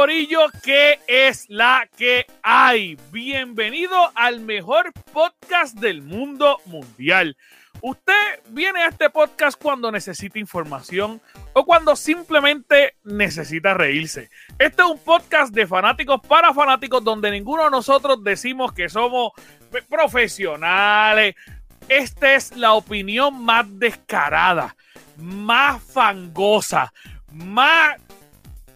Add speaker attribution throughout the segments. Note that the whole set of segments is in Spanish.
Speaker 1: Corillo, ¿qué es la que hay? Bienvenido al mejor podcast del mundo mundial. Usted viene a este podcast cuando necesita información o cuando simplemente necesita reírse. Este es un podcast de fanáticos para fanáticos donde ninguno de nosotros decimos que somos profesionales. Esta es la opinión más descarada, más fangosa, más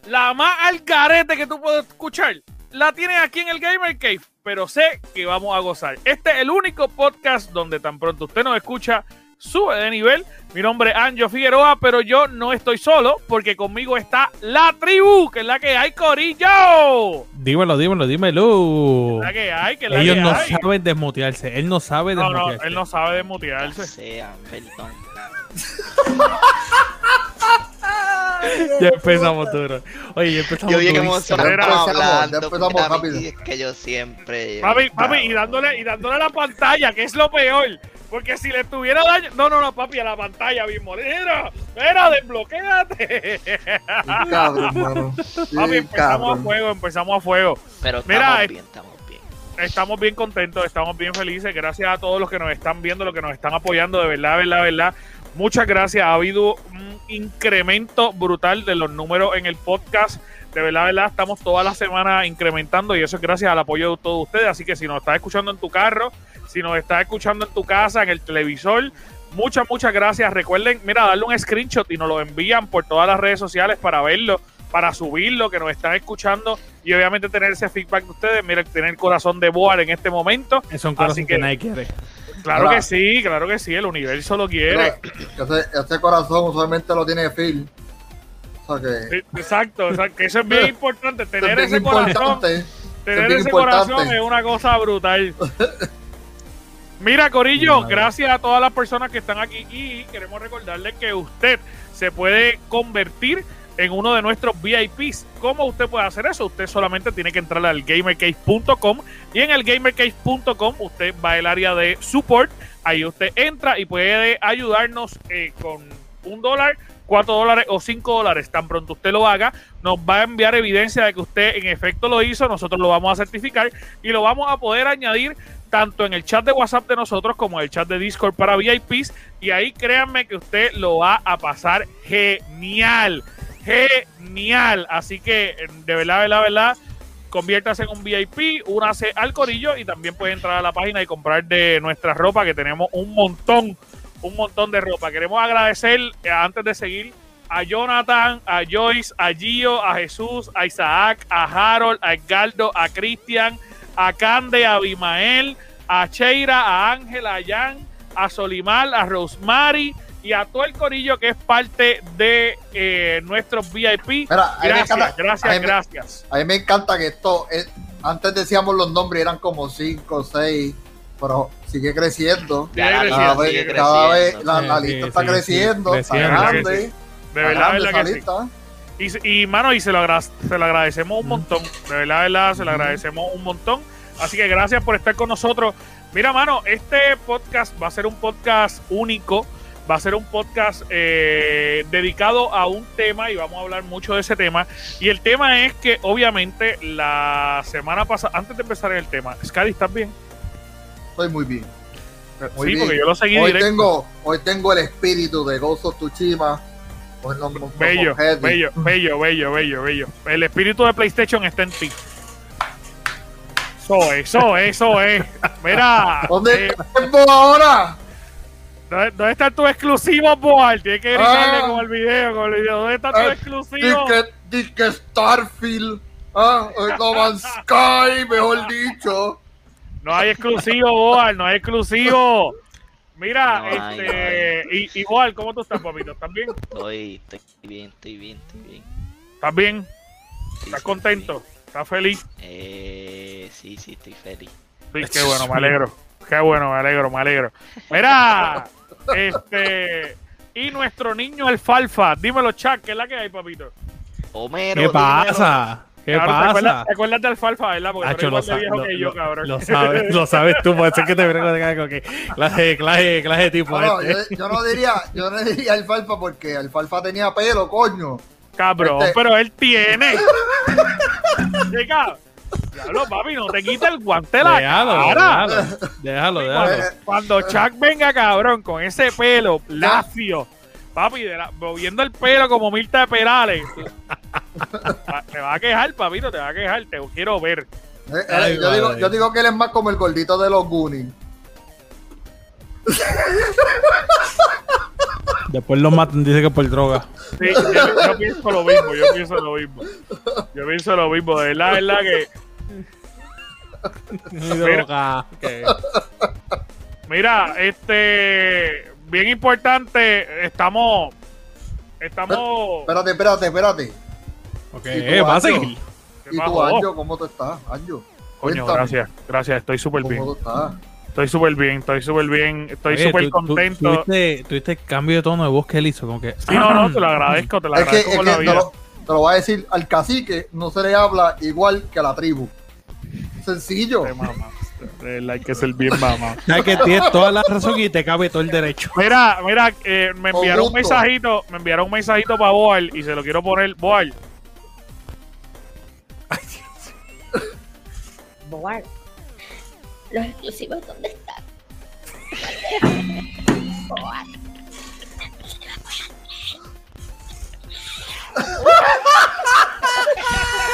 Speaker 1: la más al carete que tú puedes escuchar, la tienes aquí en el Gamer Cave, pero sé que vamos a gozar. Este es el único podcast donde tan pronto usted nos escucha, sube de nivel. Mi nombre es Anjo Figueroa, pero yo no estoy solo porque conmigo está la tribu, que es la que hay, Corillo.
Speaker 2: Dímelo, dímelo, dímelo.
Speaker 1: La que hay, que
Speaker 2: la Ellos no saben desmutearse. Él no sabe desmutearse.
Speaker 1: No, no, él no sabe desmutearse.
Speaker 3: Sean, perdón.
Speaker 2: ya empezamos duro. Oye, ya empezamos
Speaker 3: Yo hablando,
Speaker 4: empezamos rápido.
Speaker 3: Es que yo siempre.
Speaker 1: Papi, papi, y dándole, y dándole a la pantalla, que es lo peor. Porque si le tuviera daño. No, no, no, papi, a la pantalla mismo. Mira, mira, desbloquéate.
Speaker 4: Cabrón, mano.
Speaker 1: papi, empezamos a fuego, empezamos a fuego.
Speaker 3: Pero estamos mira, bien, estamos bien.
Speaker 1: Estamos bien contentos, estamos bien felices. Gracias a todos los que nos están viendo, los que nos están apoyando, de verdad, de verdad, de verdad. Muchas gracias. Ha habido un incremento brutal de los números en el podcast. De verdad, verdad, estamos toda la semana incrementando y eso es gracias al apoyo de todos ustedes. Así que si nos estás escuchando en tu carro, si nos estás escuchando en tu casa, en el televisor, muchas, muchas gracias. Recuerden, mira, darle un screenshot y nos lo envían por todas las redes sociales para verlo, para subirlo, que nos están escuchando y obviamente tener ese feedback de ustedes. Mira, tener el corazón de Boar en este momento.
Speaker 2: Es un corazón que, nadie quiere.
Speaker 1: Claro que sí, claro que sí, el universo lo quiere.
Speaker 4: Ese, corazón usualmente lo tiene Phil.
Speaker 1: O sea que... exacto, que eso es bien importante, tener ese corazón. Tener ese corazón es una cosa brutal. Mira, Corillo, gracias a todas las personas que están aquí y queremos recordarle que usted se puede convertir en uno de nuestros VIPs. ¿Cómo usted puede hacer eso? Usted solamente tiene que entrar al gamercase.com y en el gamercase.com usted va al área de support. Ahí usted entra y puede ayudarnos eh, con un dólar, cuatro dólares o cinco dólares. Tan pronto usted lo haga, nos va a enviar evidencia de que usted en efecto lo hizo. Nosotros lo vamos a certificar y lo vamos a poder añadir tanto en el chat de WhatsApp de nosotros como en el chat de Discord para VIPs. Y ahí créanme que usted lo va a pasar genial genial. Así que, de verdad, de verdad, verdad, conviértase en un VIP, únase al corillo y también puede entrar a la página y comprar de nuestra ropa, que tenemos un montón, un montón de ropa. Queremos agradecer, eh, antes de seguir, a Jonathan, a Joyce, a Gio, a Jesús, a Isaac, a Harold, a Edgardo, a Cristian, a Cande, a Abimael, a Cheira, a Ángel, a Jan, a Solimal, a Rosemary, y a todo el corillo que es parte de eh, nuestros VIP. gracias, gracias, gracias.
Speaker 4: A mí me encanta que esto, antes decíamos los nombres, eran como cinco, seis, pero sigue creciendo. cada, vez, cada vez la, lista está creciendo, está grande.
Speaker 1: De verdad, verdad que sí. Y, y, mano, y se lo, se lo agradecemos un montón. De verdad, verdad, se lo agradecemos un montón. Así que gracias por estar con nosotros. Mira, mano, este podcast va a ser un podcast único va a ser un podcast eh, dedicado a un tema y vamos a hablar mucho de ese tema. Y el tema es que, obviamente, la semana pasada, antes de empezar el tema, Scadi, ¿estás bien?
Speaker 4: Estoy muy bien.
Speaker 1: sí, porque yo lo seguí
Speaker 4: hoy Tengo, hoy tengo el espíritu de Ghost of Tsushima.
Speaker 1: bello, bello, bello, bello, bello, bello. El espíritu de PlayStation está en ti. Eso, eso, eso es. Mira.
Speaker 4: ¿Dónde eh, ahora?
Speaker 1: ¿Dónde, está tu exclusivo, Boal? Tienes que gritarle ah, con el video, con el video. ¿Dónde está tu eh, exclusivo?
Speaker 4: Dice Starfield. Ah, No Man's Sky, mejor dicho.
Speaker 1: No hay exclusivo, Boal, no hay exclusivo. Mira, este. Y, igual, ¿cómo tú estás, papito? ¿Estás bien?
Speaker 3: Estoy, estoy bien, estoy bien, estoy bien.
Speaker 1: ¿Estás bien? ¿Estás contento? ¿Estás feliz?
Speaker 3: Eh, sí, sí, estoy feliz.
Speaker 1: Sí, qué bueno, me alegro. Qué bueno, me alegro, me alegro. Mira, este. Y nuestro niño alfalfa. Dímelo, Chuck, ¿qué es la que hay, papito?
Speaker 3: Homero.
Speaker 2: ¿Qué pasa? ¿Qué pasa?
Speaker 1: ¿Te acuerdas, de alfalfa, verdad? Porque Acho, tú eres igual de viejo que yo, cabrón.
Speaker 2: Lo sabes, lo sabes tú, puede ser que te venga con que clase, clase, clase de tipo
Speaker 4: no, este. yo, yo, no diría, yo no diría alfalfa porque alfalfa tenía pelo, coño.
Speaker 1: Cabrón, este pero él tiene. Diablo, papi, no te quites el guante la déjalo, cara.
Speaker 2: Déjalo, déjalo,
Speaker 1: Cuando, Chuck venga, cabrón, con ese pelo lacio, papi, moviendo el pelo como Mirta de Perales, te va a quejar, papito, te va a quejar, te quiero ver.
Speaker 4: Eh, eh, yo, digo, yo digo que él es más como el gordito de los Goonies.
Speaker 2: Después lo matan, dice que por droga.
Speaker 1: Sí, yo, pienso lo mismo, yo pienso lo mismo. Yo pienso lo mismo, de verdad, es la que. Mira, mira, este. Bien importante, estamos. Estamos.
Speaker 4: Espérate, espérate, espérate.
Speaker 2: Ok, ¿Y va a seguir.
Speaker 4: ¿Y tú, Anjo, cómo te estás, Anjo?
Speaker 1: Coño, gracias, gracias, estoy súper bien. ¿Cómo estás? Estoy súper bien, estoy súper bien, estoy súper contento.
Speaker 2: ¿tuviste, el cambio de tono de voz que él hizo? Como que...
Speaker 1: Sí, no, no, te lo agradezco, te lo agradezco por la vida.
Speaker 4: Te lo, voy a decir, al cacique no se le habla igual que a la tribu. Sencillo.
Speaker 1: Hay que ser bien mamá.
Speaker 2: Hay que tienes toda la razón y te cabe todo el derecho.
Speaker 1: Mira, mira, eh, me enviaron un mensajito, me enviaron un mensajito para Boal y se lo quiero poner. Boal.
Speaker 5: Boal los exclusivos, ¿dónde están?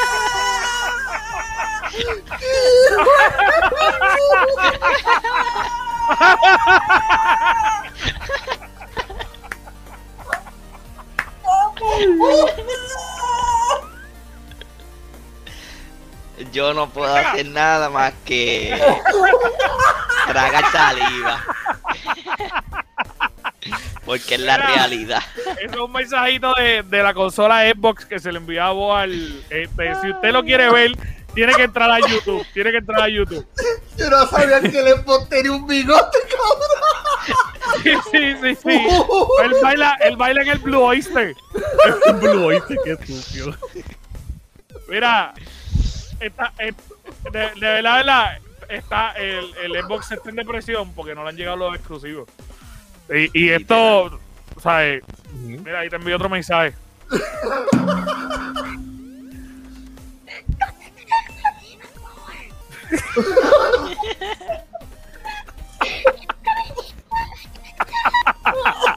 Speaker 3: Yo no puedo hacer nada más que tragar saliva. Porque es la realidad.
Speaker 1: Es un mensajito de, de, la consola Xbox que se le enviaba al. Este, si usted lo quiere ver, tiene que entrar a YouTube. Tiene que entrar a YouTube.
Speaker 4: Yo no sabía que le tenía un bigote, cabrón.
Speaker 1: Sí, sí, sí, sí. Él baila, él baila en el Blue Oyster.
Speaker 2: El Blue Oyster, qué sucio.
Speaker 1: Mira, está, eh, de, de, verdad, de verdad, está el, el Xbox está en depresión porque no le han llegado los exclusivos. Y, y esto, ¿sabes? Mira, ahí te envío otro mensaje.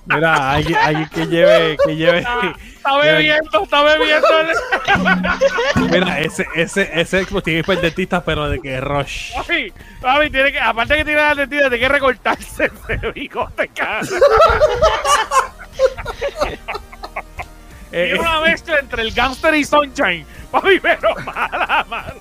Speaker 2: Mira, alguien, alguien que lleve, que lleve,
Speaker 1: está bebiendo, está bebiendo.
Speaker 2: Mira, ese, ese, ese Xbox tiene que ir dentista, pero de que rush.
Speaker 1: Papi, papi, tiene que, aparte que tiene la dentista, tiene que recortarse ese bigote, cara. Tiene una mezcla entre el gangster y Sunshine. Papi, pero mala, mala.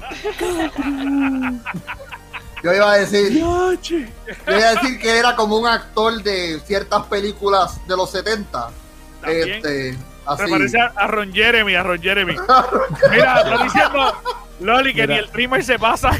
Speaker 4: Yo iba a decir. Yo iba a decir que era como un actor de ciertas películas de los 70. Este,
Speaker 1: me parece a, Ron Jeremy, a Ron Jeremy. Mira, está diciendo Loli que ni el primer se pasa.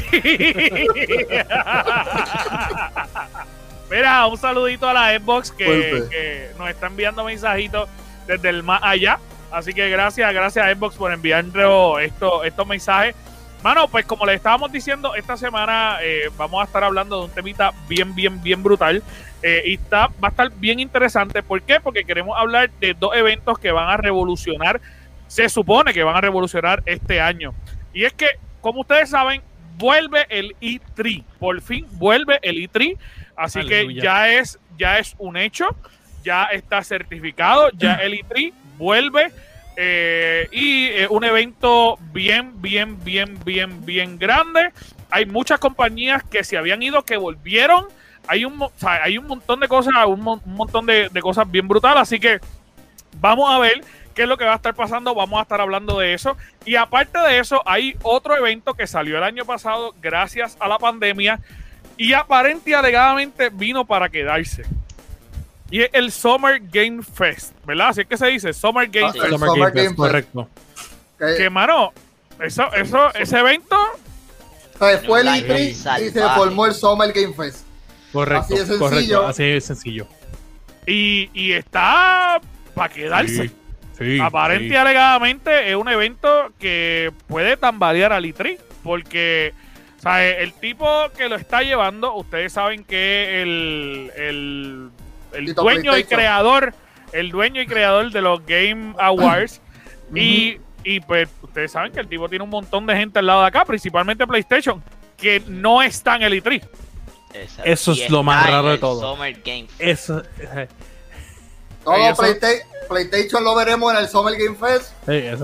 Speaker 1: Mira, un saludito a la Xbox que, nos está enviando mensajitos desde el más allá. Así que gracias, gracias a Xbox por enviarnos esto, estos mensajes. Mano, pues como les estábamos diciendo, esta semana eh, vamos a estar hablando de un temita bien, bien, bien brutal. Eh, y está, va a estar bien interesante. ¿Por qué? Porque queremos hablar de dos eventos que van a revolucionar, se supone que van a revolucionar este año. Y es que, como ustedes saben, vuelve el E3. Por fin vuelve el E3. Así que ya es, ya es un hecho, ya está certificado, ya el E3 vuelve. Eh, y un evento bien, bien, bien, bien, bien grande. Hay muchas compañías que se habían ido, que volvieron hay un, hay un montón de cosas, un, montón de, cosas bien brutales, así que vamos a ver qué es lo que va a estar pasando, vamos a estar hablando de eso. Y aparte de eso, hay otro evento que salió el año pasado gracias a la pandemia y aparente y alegadamente vino para quedarse. Y es el Summer Game Fest, ¿verdad? Así es que se dice, Summer Game ah, Fest.
Speaker 2: Summer, Game, Fest, correcto.
Speaker 1: Que, mano, eso, eso, ese evento...
Speaker 4: fue el E3 y se formó el Summer Game Fest.
Speaker 2: Correcto, así de sencillo. así de sencillo.
Speaker 1: Y, y está para quedarse. Sí, Aparente y alegadamente es un evento que puede tambalear al ITRI, porque el tipo que lo está llevando, ustedes saben que el, el, el dueño y creador, el dueño y creador de los Game Awards, y Y pues ustedes saben que el tipo tiene un montón de gente al lado de acá, principalmente PlayStation, que no está en el E3.
Speaker 2: Eso es lo más raro de todo. Eso.
Speaker 4: Todo PlayStation, lo veremos en el Summer Game Fest.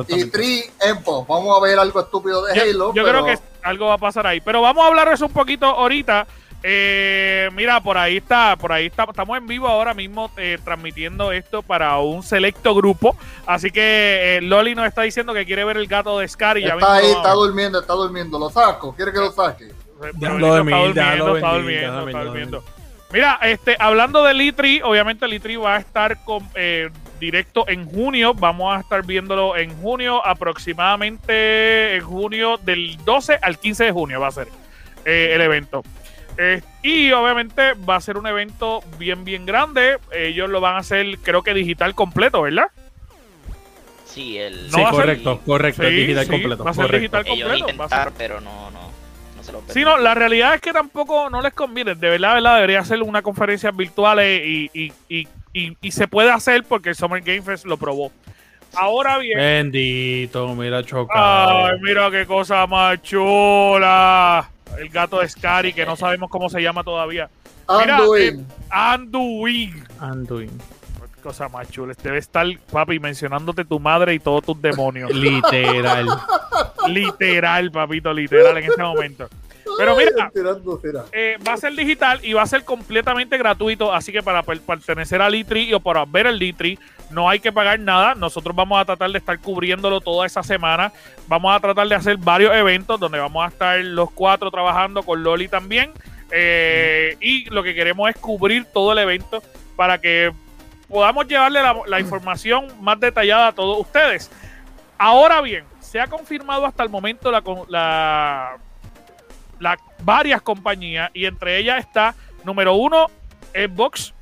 Speaker 4: y 3 Empo. Vamos a ver algo estúpido de Halo.
Speaker 1: Yo creo que algo va a pasar ahí. Pero vamos a hablar de eso un poquito ahorita. Eh, mira, por ahí está, por ahí está, estamos en vivo ahora mismo eh, transmitiendo esto para un selecto grupo. Así que eh, Loli nos está diciendo que quiere ver el gato de Scar y
Speaker 4: ya Está ahí, está durmiendo, está durmiendo. Lo saco, quiere que lo saque.
Speaker 1: Ya lo está durmiendo, está durmiendo. Mira, este, hablando de Litri, obviamente Litri va a estar con, eh, directo en junio. Vamos a estar viéndolo en junio, aproximadamente en junio del 12 al 15 de junio va a ser eh, el evento. Eh, y obviamente va a ser un evento bien, bien grande. Ellos lo van a hacer, creo que digital completo, ¿verdad?
Speaker 3: Sí, el...
Speaker 2: sí, correcto, correcto, digital completo.
Speaker 1: Va a ser digital completo.
Speaker 3: pero no, no.
Speaker 1: Sí, no, la realidad es que tampoco no les conviene. De verdad, verdad, debería ser una conferencia virtual y, y, y, y, se puede hacer porque el Summer Game Fest lo probó. Ahora bien.
Speaker 2: Bendito, mira chocado.
Speaker 1: Ay, mira qué cosa más chula. El gato de Scary, que no sabemos cómo se llama todavía.
Speaker 4: Anduin.
Speaker 1: Eh, Anduin.
Speaker 2: Anduin.
Speaker 1: Cosa más chula. Debe estar, papi, mencionándote tu madre y todos tus demonios.
Speaker 2: Literal.
Speaker 1: literal, papito, literal en este momento. Pero mira, eh, va a ser digital y va a ser completamente gratuito, así que para pertenecer al Litri o para ver el Litri no hay que pagar nada. Nosotros vamos a tratar de estar cubriéndolo toda esa semana. Vamos a tratar de hacer varios eventos donde vamos a estar los cuatro trabajando con Loli también. Eh, y lo que queremos es cubrir todo el evento para que podamos llevarle la información más detallada a todos ustedes. Ahora bien, se ha confirmado hasta el momento la, la, varias compañías y entre ellas está número uno Xbox,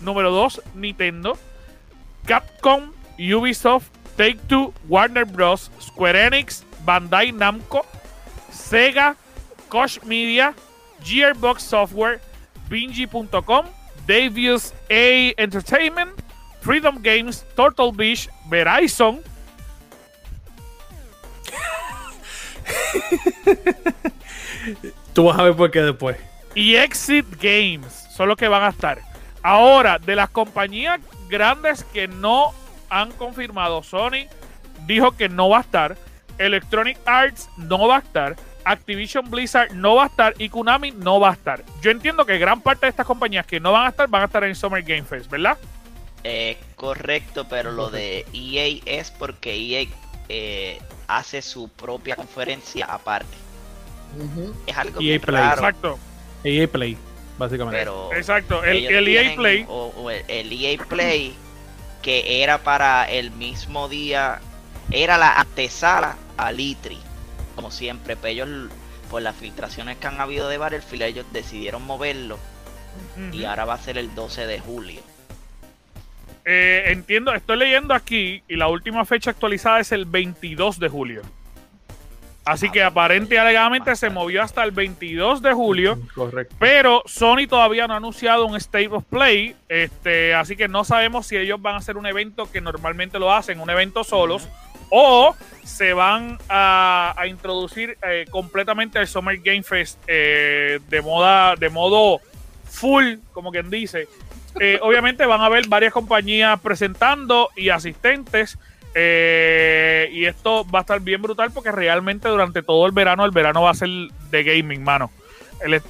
Speaker 1: número dos Nintendo, Capcom, Ubisoft, Take Two, Warner Bros, Square Enix, Bandai Namco, Sega, Koch Media, Gearbox Software, Bingy.com, Davies A Entertainment, Freedom Games, Turtle Beach, Verizon,
Speaker 2: Tú vas a ver por qué después.
Speaker 1: Y Exit Games son los que van a estar. Ahora, de las compañías grandes que no han confirmado, Sony dijo que no va a estar. Electronic Arts no va a estar. Activision Blizzard no va a estar y Konami no va a estar. Yo entiendo que gran parte de estas compañías que no van a estar van a estar en Summer Game Fest, ¿verdad?
Speaker 3: Eh, correcto, pero lo de EA es porque EA eh, hace su propia conferencia aparte. Es algo EA
Speaker 2: Play. Exacto. EA Play, básicamente.
Speaker 1: Exacto, el, EA Play.
Speaker 3: O, el, EA Play, que era para el mismo día, era la antesala al Itri, como siempre. Pero ellos, por las filtraciones que han habido de Battlefield, ellos decidieron moverlo. Y ahora va a ser el 12 de julio.
Speaker 1: Eh, entiendo, estoy leyendo aquí y la última fecha actualizada es el 22 de julio. Así que aparente y alegadamente se movió hasta el 22 de julio.
Speaker 2: Correcto.
Speaker 1: Pero Sony todavía no ha anunciado un State of Play. Este, así que no sabemos si ellos van a hacer un evento que normalmente lo hacen, un evento solos, o se van a, introducir eh, completamente el Summer Game Fest eh, de moda, de modo full, como quien dice. Eh, obviamente van a haber varias compañías presentando y asistentes. Eh, y esto va a estar bien brutal porque realmente durante todo el verano, el verano va a ser de gaming, mano.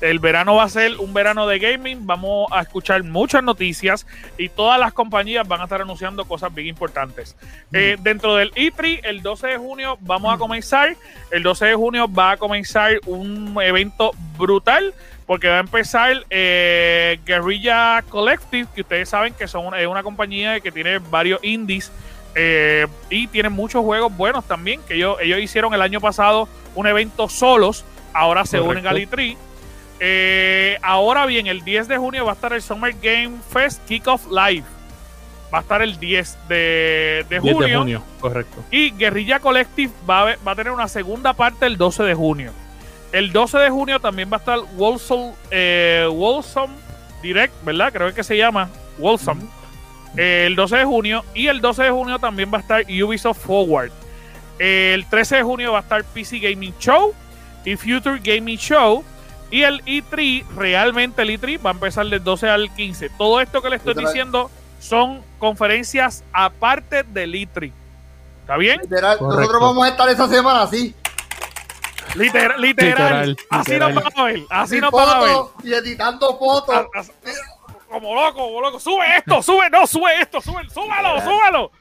Speaker 1: El, verano va a ser un verano de gaming. Vamos a escuchar muchas noticias y todas las compañías van a estar anunciando cosas bien importantes. Eh, mm. dentro del E3, el 12 de junio vamos a mm. comenzar. El 12 de junio va a comenzar un evento brutal porque va a empezar eh, Guerrilla Collective, que ustedes saben que son una, es una compañía que tiene varios indies eh, y tiene muchos juegos buenos también, que ellos, ellos hicieron el año pasado un evento solos, ahora se unen a Litri. Eh, ahora bien, el 10 de junio va a estar el Summer Game Fest Kickoff Live. Va a estar el 10 de, de junio. 10 de junio,
Speaker 2: correcto.
Speaker 1: Y Guerrilla Collective va a, va a tener una segunda parte el 12 de junio. El 12 de junio también va a estar Wolsom, eh, Direct, ¿verdad? Creo que se llama Wolsom. El 12 de junio. Y el 12 de junio también va a estar Ubisoft Forward. El 13 de junio va a estar PC Gaming Show y Future Gaming Show. Y el E3, realmente el E3 va a empezar del 12 al 15. Todo esto que le estoy diciendo son conferencias aparte del E3. ¿Está bien?
Speaker 4: nosotros vamos a estar esa semana así.
Speaker 1: Literal, literal. así nos vamos a ver. Así nos vamos a ver.
Speaker 4: Y editando fotos.
Speaker 1: Como loco, como loco. Sube esto, sube, no, sube esto, sube, súbalo, súbalo.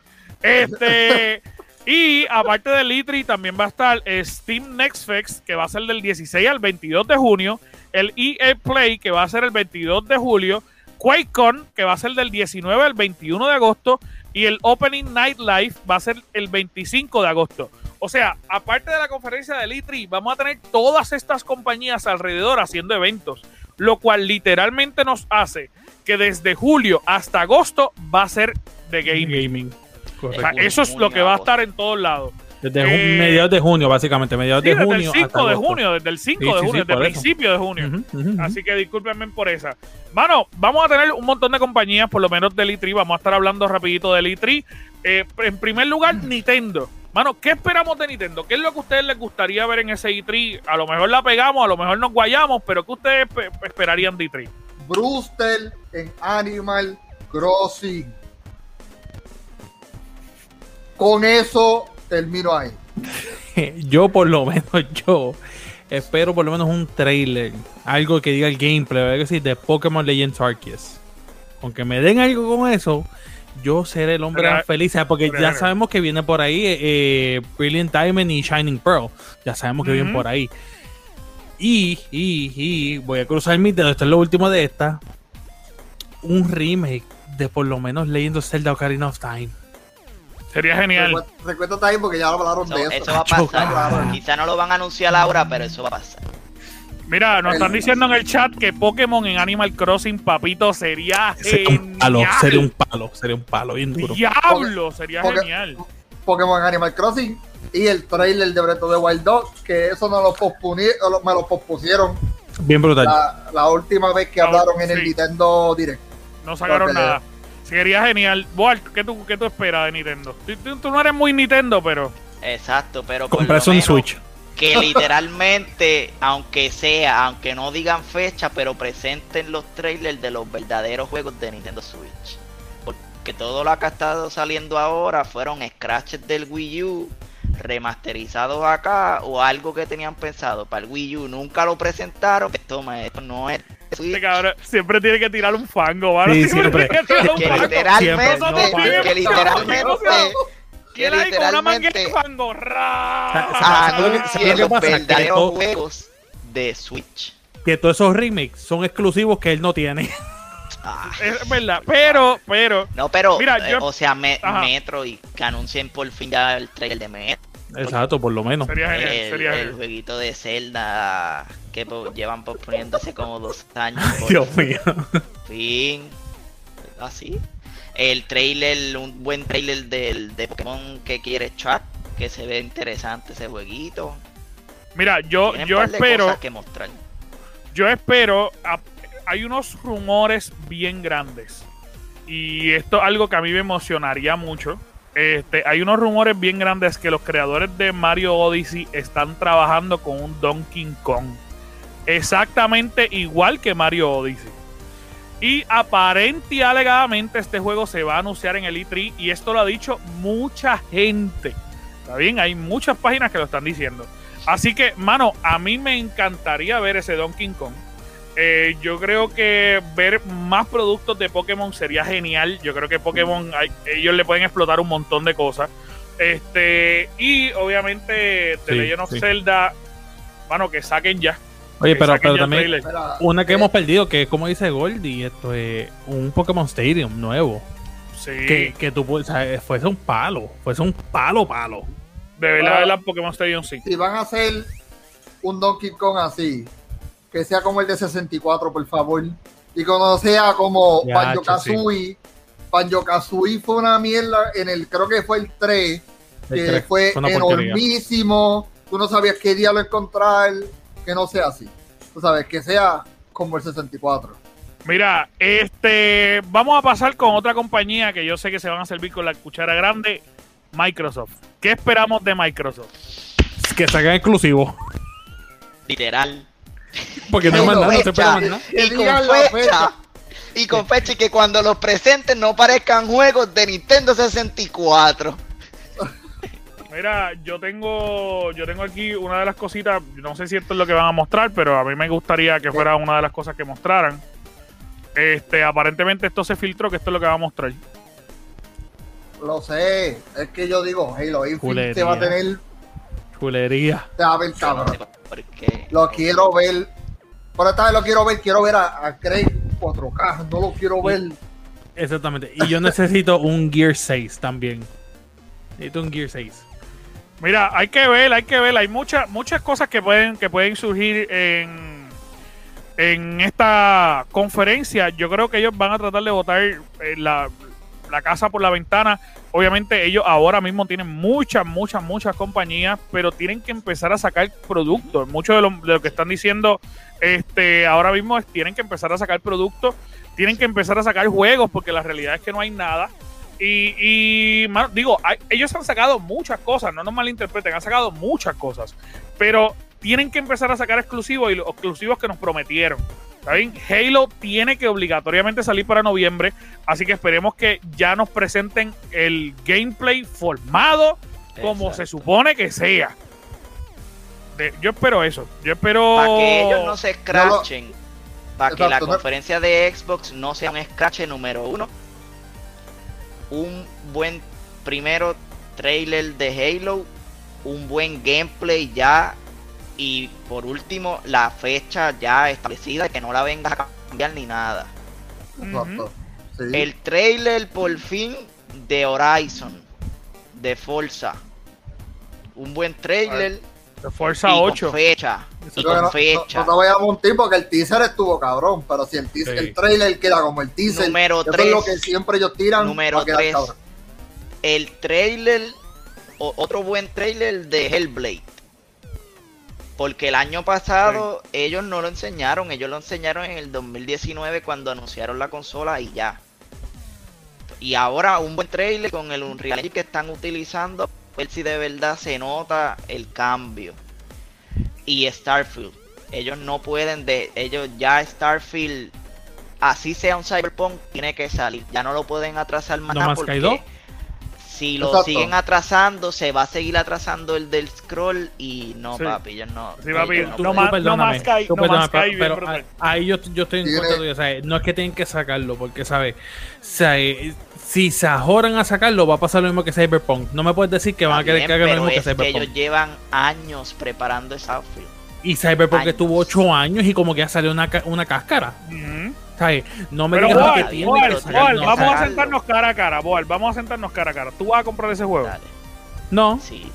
Speaker 1: Este. Y aparte del E3 también va a estar Steam Next Fest, que va a ser del 16 al 22 de junio. El EA Play, que va a ser el 22 de julio. QuakeCon, que va a ser del 19 al 21 de agosto. Y el Opening Night Live va a ser el 25 de agosto. O sea, aparte de la conferencia del E3, vamos a tener todas estas compañías alrededor haciendo eventos. Lo cual literalmente nos hace que desde julio hasta agosto va a ser de gaming eso es lo que va a estar en todos lados.
Speaker 2: Desde eh, mediados de junio, básicamente, mediados de junio.
Speaker 1: Desde el 5 de junio, desde el 5 de junio, desde el principio de junio. Así que discúlpenme por esa. Mano, vamos a tener un montón de compañías, por lo menos del E3. Vamos a estar hablando rapidito del E3. Eh, en primer lugar, Nintendo. Mano, ¿qué esperamos de Nintendo? ¿Qué es lo que a ustedes les gustaría ver en ese E3? A lo mejor la pegamos, a lo mejor nos guayamos, pero ¿qué ustedes esperarían de E3?
Speaker 4: Brewster en Animal Crossing. Con eso termino ahí.
Speaker 2: yo por lo menos, yo espero por lo menos un trailer, algo que diga el gameplay, algo así de Pokémon Legends Arceus. Aunque me den algo con eso, yo seré el hombre más feliz, porque ya sabemos que viene por ahí eh, eh, Brilliant Diamond y Shining Pearl, ya sabemos que vienen por ahí. Y, y, y voy a cruzar mi dedo, esto es lo último de esta, un remake de por lo menos Legend of Zelda Ocarina of Time.
Speaker 1: Sería genial.
Speaker 4: Recuerdo también porque ya hablaron de eso.
Speaker 3: Eso va a pasar. Quizá no lo van a anunciar ahora, pero eso va a pasar.
Speaker 1: Mira, nos están diciendo en el chat que Pokémon en Animal Crossing, papito, sería genial. Un
Speaker 2: palo, sería un palo, sería un palo bien duro.
Speaker 1: Diablo, sería genial.
Speaker 4: Pokémon en Animal Crossing y el trailer de Breath of the Wild 2, que eso no lo me lo pospusieron.
Speaker 2: Bien brutal.
Speaker 4: La, última vez que hablaron en el Nintendo Direct.
Speaker 1: No sacaron nada. Sería genial. Walt, ¿qué tú, qué tú esperas de Nintendo? Tú, no eres muy Nintendo, pero.
Speaker 3: Exacto, pero.
Speaker 2: Compras un Switch.
Speaker 3: Que literalmente, aunque sea, aunque no digan fecha, pero presenten los trailers de los verdaderos juegos de Nintendo Switch. Porque todo lo que ha estado saliendo ahora fueron scratches del Wii U remasterizados acá o algo que tenían pensado para el Wii U. Nunca lo presentaron. Esto, esto no es
Speaker 1: este cabrón siempre tiene que tirar un fango, ¿vale?
Speaker 3: Sí, siempre. Que, literalmente, que literalmente, que literalmente,
Speaker 1: fango,
Speaker 3: anuncien los verdaderos juegos de Switch.
Speaker 2: Que todos esos remakes son exclusivos que él no tiene.
Speaker 1: Ah. Es verdad, pero, pero.
Speaker 3: No, pero, Mira, eh, o sea, Metro y que anuncien por fin ya el trailer de Metro.
Speaker 2: Exacto, por lo menos.
Speaker 1: Sería genial, el, sería
Speaker 3: el jueguito de Zelda que llevan posponiéndose como dos años.
Speaker 2: Dios mío.
Speaker 3: Fin. Así. El trailer, un buen trailer del, de Pokémon que quiere Chat, que se ve interesante ese jueguito.
Speaker 1: Mira, yo, yo espero.
Speaker 3: Que mostrar.
Speaker 1: Yo espero. Hay unos rumores bien grandes. Y esto es algo que a mí me emocionaría mucho este, hay unos rumores bien grandes que los creadores de Mario Odyssey están trabajando con un Donkey Kong. Exactamente igual que Mario Odyssey. Y aparente y alegadamente este juego se va a anunciar en el E3 y esto lo ha dicho mucha gente. Está bien, hay muchas páginas que lo están diciendo. Así que, mano, a mí me encantaría ver ese Donkey Kong. Eh, yo creo que ver más productos de Pokémon sería genial. Yo creo que Pokémon, ellos le pueden explotar un montón de cosas. Este, y obviamente The Legend of Zelda, bueno, que saquen ya.
Speaker 2: Oye, pero, también una que hemos perdido, que como dice Goldie, esto es un Pokémon Stadium nuevo. Sí. Que, que tú o sea, fuese un palo, fuese un palo palo.
Speaker 1: De verdad, la Pokémon Stadium sí.
Speaker 4: Si van a hacer un Donkey Kong así, que sea como el de 64, por favor. Y cuando sea como Banjo Kazooie. Banjo Kazooie fue una mierda en el, creo que fue el 3, que fue enormísimo. Tú no sabías qué día lo encontrar, que no sea así. Tú sabes, que sea como el 64.
Speaker 1: Mira, este, vamos a pasar con otra compañía que yo sé que se van a servir con la cuchara grande, Microsoft. ¿qué esperamos de Microsoft?
Speaker 2: Que salgan exclusivos.
Speaker 3: Literal.
Speaker 2: Porque no, nada, no se más nada.
Speaker 3: Y con fecha.
Speaker 4: fecha.
Speaker 3: Y con fecha y que cuando los presenten no parezcan juegos de Nintendo 64.
Speaker 1: Mira, yo tengo, yo tengo aquí una de las cositas, no sé si esto es lo que van a mostrar, pero a mí me gustaría que fuera una de las cosas que mostraran. Este, aparentemente esto se filtró, que esto es lo que va a mostrar.
Speaker 4: Lo sé. Es que yo digo, Halo Infinite
Speaker 2: Culería.
Speaker 4: se va a tener.
Speaker 2: Chulería.
Speaker 4: Se va a ver cabrón.
Speaker 3: Porque
Speaker 4: Lo quiero ver. Por esta vez lo quiero ver. Quiero ver a, a Craig 4K. No lo quiero ver.
Speaker 2: Exactamente. Y yo necesito un Gear 6 también. Necesito un Gear 6.
Speaker 1: Mira, hay que ver, hay que ver, hay muchas, muchas cosas que pueden, que pueden surgir en, en esta conferencia. Yo creo que ellos van a tratar de botar eh, la, la casa por la ventana. Obviamente ellos ahora mismo tienen muchas, muchas, muchas compañías, pero tienen que empezar a sacar productos. Mucho de lo, de lo que están diciendo este, ahora mismo es tienen que empezar a sacar productos, tienen que empezar a sacar juegos, porque la realidad es que no hay nada. Y, digo, ellos han sacado muchas cosas, no nos malinterpreten, han sacado muchas cosas, pero tienen que empezar a sacar exclusivos y los exclusivos que nos prometieron. ¿Está bien? Halo tiene que obligatoriamente salir para noviembre, así que esperemos que ya nos presenten el gameplay formado como
Speaker 3: Exacto.
Speaker 1: se supone que sea. De- yo espero eso. Yo espero.
Speaker 3: para que ellos no se scratchen, para que la
Speaker 4: no-
Speaker 3: conferencia de Xbox no sea un scratch número uno, un buen primero trailer de Halo, un buen gameplay ya y por último la fecha ya establecida que no la vengas a cambiar ni nada.
Speaker 4: Exacto. Sí.
Speaker 3: El trailer por fin de Horizon, de Forza. Un buen trailer
Speaker 1: De Forza
Speaker 3: y
Speaker 1: 8.
Speaker 3: con fecha. Y
Speaker 4: no,
Speaker 3: con
Speaker 4: no-
Speaker 3: fecha.
Speaker 4: no te voy a mentir porque el teaser estuvo cabrón, pero si el teaser,
Speaker 2: Sí.
Speaker 4: el trailer queda como el teaser,
Speaker 3: Número
Speaker 4: eso es
Speaker 3: tres.
Speaker 4: lo que siempre ellos tiran.
Speaker 3: Número
Speaker 4: va a quedar
Speaker 3: 3.
Speaker 4: cabrón.
Speaker 3: El trailer, o- otro buen trailer de Hellblade. Porque el año pasado ellos no lo enseñaron, ellos lo enseñaron en el 2019 cuando anunciaron la consola y ya. Y ahora un buen trailer con el Unreal Engine que están utilizando, a ver si de verdad se nota el cambio. Y Starfield, ellos no pueden de, ellos ya Starfield, así sea un Cyberpunk, tiene que salir. Ya no lo pueden atrasar más
Speaker 2: ¿No
Speaker 3: nada
Speaker 2: Man's
Speaker 3: porque
Speaker 2: Sky 2?
Speaker 3: Si lo
Speaker 4: Exacto.
Speaker 3: siguen atrasando, se va a seguir atrasando el del scroll y no,
Speaker 1: Sí.
Speaker 3: papi, ellos no.
Speaker 1: Sí, papi, no
Speaker 2: Tú-
Speaker 3: pueden.
Speaker 1: más-
Speaker 2: tú perdóname,
Speaker 1: Sky,
Speaker 2: tú
Speaker 1: no más Sky,
Speaker 2: pero-
Speaker 1: bien
Speaker 2: pero ahí yo, yo estoy en contra tuyo, ¿sabes? No es que tienen que sacarlo, porque, ¿sabes? Sea, eh, si se ajoran a sacarlo, va a pasar lo mismo que Cyberpunk. No me puedes decir que van a querer que hagan lo mismo que
Speaker 3: es que
Speaker 2: Cyberpunk.
Speaker 3: ellos llevan años preparando Starfield.
Speaker 2: Y Cyberpunk
Speaker 3: años.
Speaker 2: estuvo 8 años y como que ya salió una, ca- una cáscara.
Speaker 1: Ujú.
Speaker 2: ¿Sabes? No me
Speaker 1: Pero
Speaker 2: digas
Speaker 1: Boal,
Speaker 2: que
Speaker 3: Boal,
Speaker 2: tienen
Speaker 1: Boal,
Speaker 2: que.
Speaker 3: Boal, no,
Speaker 1: vamos a sentarnos cara a cara, Boal, vamos a sentarnos cara a cara. ¿Tú vas a comprar ese juego?
Speaker 3: Dale,
Speaker 2: No.
Speaker 3: sí,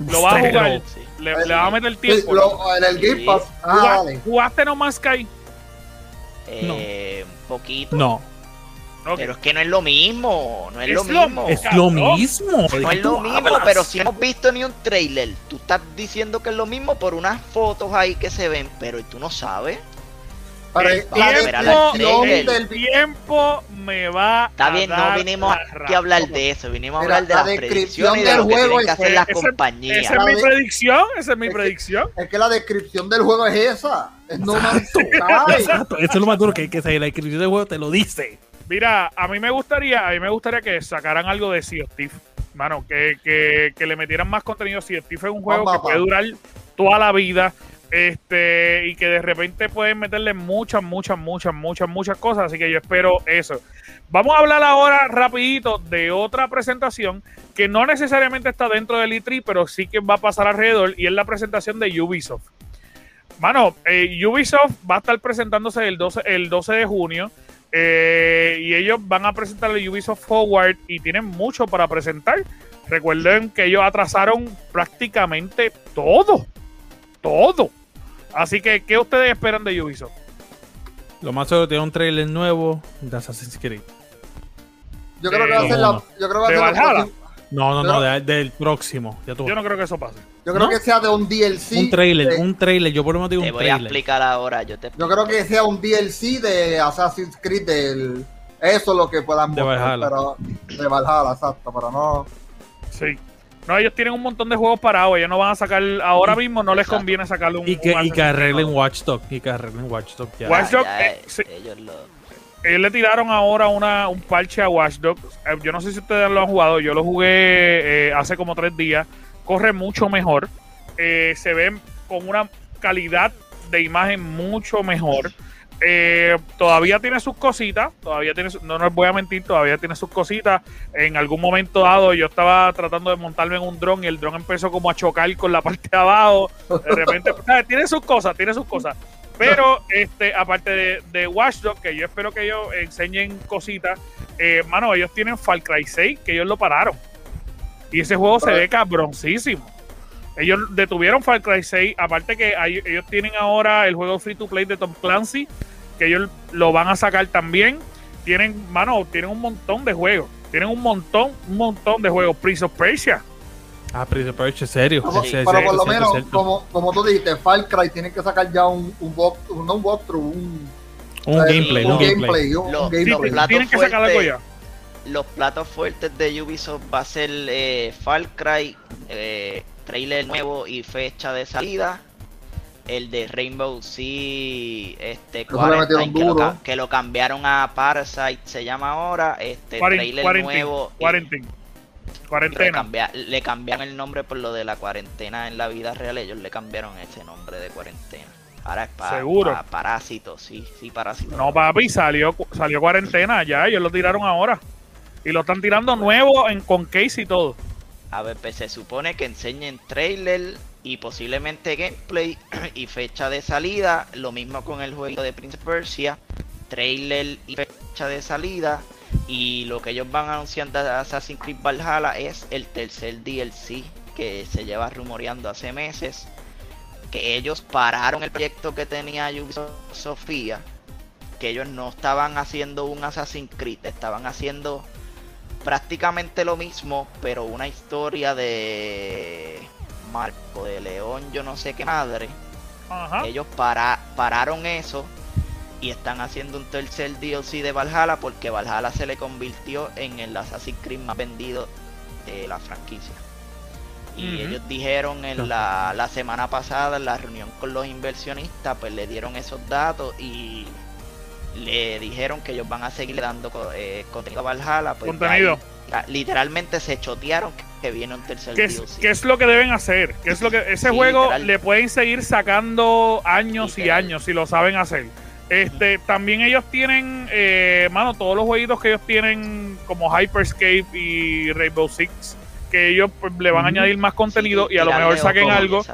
Speaker 1: ¿Lo vas a jugar?
Speaker 3: sí.
Speaker 1: Le, le vas a meter
Speaker 4: Sí,
Speaker 1: tiempo.
Speaker 4: lo- en el Game
Speaker 3: Sí.
Speaker 4: Pass. Ah,
Speaker 1: ¿Juga-
Speaker 4: dale.
Speaker 1: ¿Jugaste No Man's Sky?
Speaker 3: Eh, Un poquito.
Speaker 2: No.
Speaker 3: Pero es que no es lo mismo. No es,
Speaker 1: Es
Speaker 3: lo
Speaker 1: lo-
Speaker 3: mismo.
Speaker 2: Es lo mismo. ¿de
Speaker 3: No es lo mismo,
Speaker 2: hablas?
Speaker 3: pero si no hemos visto ni un trailer, tú estás diciendo que es lo mismo por unas fotos ahí que se ven, pero tú no sabes.
Speaker 4: Pero
Speaker 1: El
Speaker 4: la
Speaker 3: tiempo-
Speaker 4: descripción
Speaker 3: el
Speaker 1: tiempo me va
Speaker 3: Está
Speaker 1: a
Speaker 3: bien, no
Speaker 1: dar
Speaker 3: vinimos aquí a hablar de eso, vinimos a hablar de
Speaker 4: la
Speaker 3: las
Speaker 4: descripción
Speaker 3: predicciones y de
Speaker 4: del
Speaker 3: lo que
Speaker 4: juego
Speaker 3: tienen que
Speaker 4: es-
Speaker 3: hacer las
Speaker 1: ese-
Speaker 3: compañías.
Speaker 1: Esa es mi predicción, esa es mi
Speaker 4: Es que-
Speaker 1: predicción.
Speaker 4: Es que la descripción del juego es esa. Es no.
Speaker 2: Exacto, eso es lo más duro que, que se- la descripción del juego te lo dice.
Speaker 1: Mira, a mí me gustaría, a mí me gustaría que sacaran algo de Sea of. Mano, que, que, que le metieran más contenido. Sea of es un juego
Speaker 4: Vamos,
Speaker 1: que puede durar toda la vida. Este, y que de repente pueden meterle muchas, muchas, muchas, muchas, muchas cosas. Así que yo espero eso. Vamos a hablar ahora rapidito de otra presentación que no necesariamente está dentro del E3, pero sí que va a pasar alrededor. Y es la presentación de Ubisoft. Mano, eh, Ubisoft va a estar presentándose el 12, el 12 de junio. eh, y ellos van a presentar el Ubisoft Forward y tienen mucho para presentar. Recuerden que ellos atrasaron prácticamente todo. Todo. Así que, ¿qué ustedes esperan de Ubisoft?
Speaker 2: Lo más seguro tiene un trailer nuevo de Assassin's Creed.
Speaker 4: Yo creo que va a ser la.
Speaker 2: No.
Speaker 4: Yo creo que va a
Speaker 1: ¿De
Speaker 4: ser
Speaker 2: No, no, no, de- del próximo. Ya tú.
Speaker 1: Yo no creo que eso pase.
Speaker 4: Yo creo
Speaker 2: ¿No?
Speaker 4: que sea de un DLC.
Speaker 2: un trailer,
Speaker 4: de-
Speaker 2: un trailer. Yo por lo menos digo
Speaker 3: Te
Speaker 2: un
Speaker 3: voy a
Speaker 2: trailer.
Speaker 3: explicar ahora, yo te
Speaker 4: Yo creo que sea un DLC de Assassin's Creed del. Eso es lo que puedan
Speaker 2: De
Speaker 4: mostrar,
Speaker 2: Valhalla.
Speaker 4: pero de Valhalla, exacto, pero no.
Speaker 1: Sí. No, ellos tienen un montón de juegos parados. Ellos no van a sacar. Ahora mismo no les conviene sacarle un.
Speaker 2: Y que, y que arreglen Watchdog. Y que arreglen Watchdog ya.
Speaker 1: Watchdog. Eh, ellos lo. Ellos le tiraron ahora una, un parche a Watchdog. Eh, yo no sé si ustedes lo han jugado. Yo lo jugué eh, hace como tres días. Corre mucho mejor. se ve con una calidad de imagen mucho mejor. Eh, todavía tiene sus cositas, todavía tiene, no nos voy a mentir, todavía tiene sus cositas. En algún momento dado yo estaba tratando de montarme en un dron y el dron empezó como a chocar con la parte de abajo. De repente, tiene sus cosas, tiene sus cosas. Pero este, aparte de, de Watchdog, que yo espero que ellos enseñen cositas, eh, mano, ellos tienen Far Cry 6, que ellos lo pararon. Y ese juego se ve cabroncísimo. Ellos detuvieron Far Cry 6. Aparte que ellos tienen ahora el juego free to play de Tom Clancy, que ellos lo van a sacar también. Tienen, mano, tienen un montón de juegos. Tienen un montón, un montón de juegos. Prince of Persia.
Speaker 2: Ah, Prince of Persia, serio.
Speaker 4: pero por lo menos, como, como tú dijiste, Far Cry tienen que sacar ya un, un, no un walkthrough, un,
Speaker 2: un gameplay. Un, gameplay.
Speaker 3: Un, gameplay. tienen que sacar algo ya los platos fuertes de Ubisoft va a ser eh, Far Cry, eh, trailer nuevo y fecha de salida. El de Rainbow Sea este, que, lo, cambiaron a Parasite, se llama ahora. Este trailer nuevo.
Speaker 1: Cuarentena.
Speaker 3: Le, cambiaron el nombre por lo de la cuarentena en la vida real. Ellos le cambiaron ese nombre de cuarentena. Ahora es para
Speaker 1: Seguro.
Speaker 3: parásito, sí, sí, parásito.
Speaker 1: No, papi, salió, salió cuarentena ya, ellos lo tiraron ahora. Y lo están tirando nuevo en, con case y todo.
Speaker 3: A ver, pues se supone que enseñen trailer y posiblemente gameplay y fecha de salida. Lo mismo con el juego de Prince Persia. Trailer y fecha de salida. Y lo que ellos van anunciando de Assassin's Creed Valhalla es el tercer DLC que se lleva rumoreando hace meses. Que ellos pararon el proyecto que tenía Ubisoft Sofía. Que ellos no estaban haciendo un Assassin's Creed, estaban haciendo prácticamente lo mismo, pero una historia de Marco de León, yo no sé qué madre. Ellos para, pararon eso y están haciendo un tercer DLC de Valhalla porque Valhalla se le convirtió en el Assassin's Creed más vendido de la franquicia. Y ellos dijeron en la, la semana pasada en la reunión con los inversionistas, pues le dieron esos datos y le dijeron que ellos van a seguir dando eh, contenido a Valhalla. Pues
Speaker 1: contenido.
Speaker 3: Literalmente se chotearon que viene un tercer
Speaker 1: ¿Qué es, ¿Qué es lo que deben hacer? ¿Qué es lo que ese juego le pueden seguir sacando años y años si lo saben hacer? Este, también ellos tienen, eh, mano, todos los jueguitos que ellos tienen como Hyperscape y Rainbow Six, que ellos pues, le van a añadir más contenido y a lo mejor saquen algo.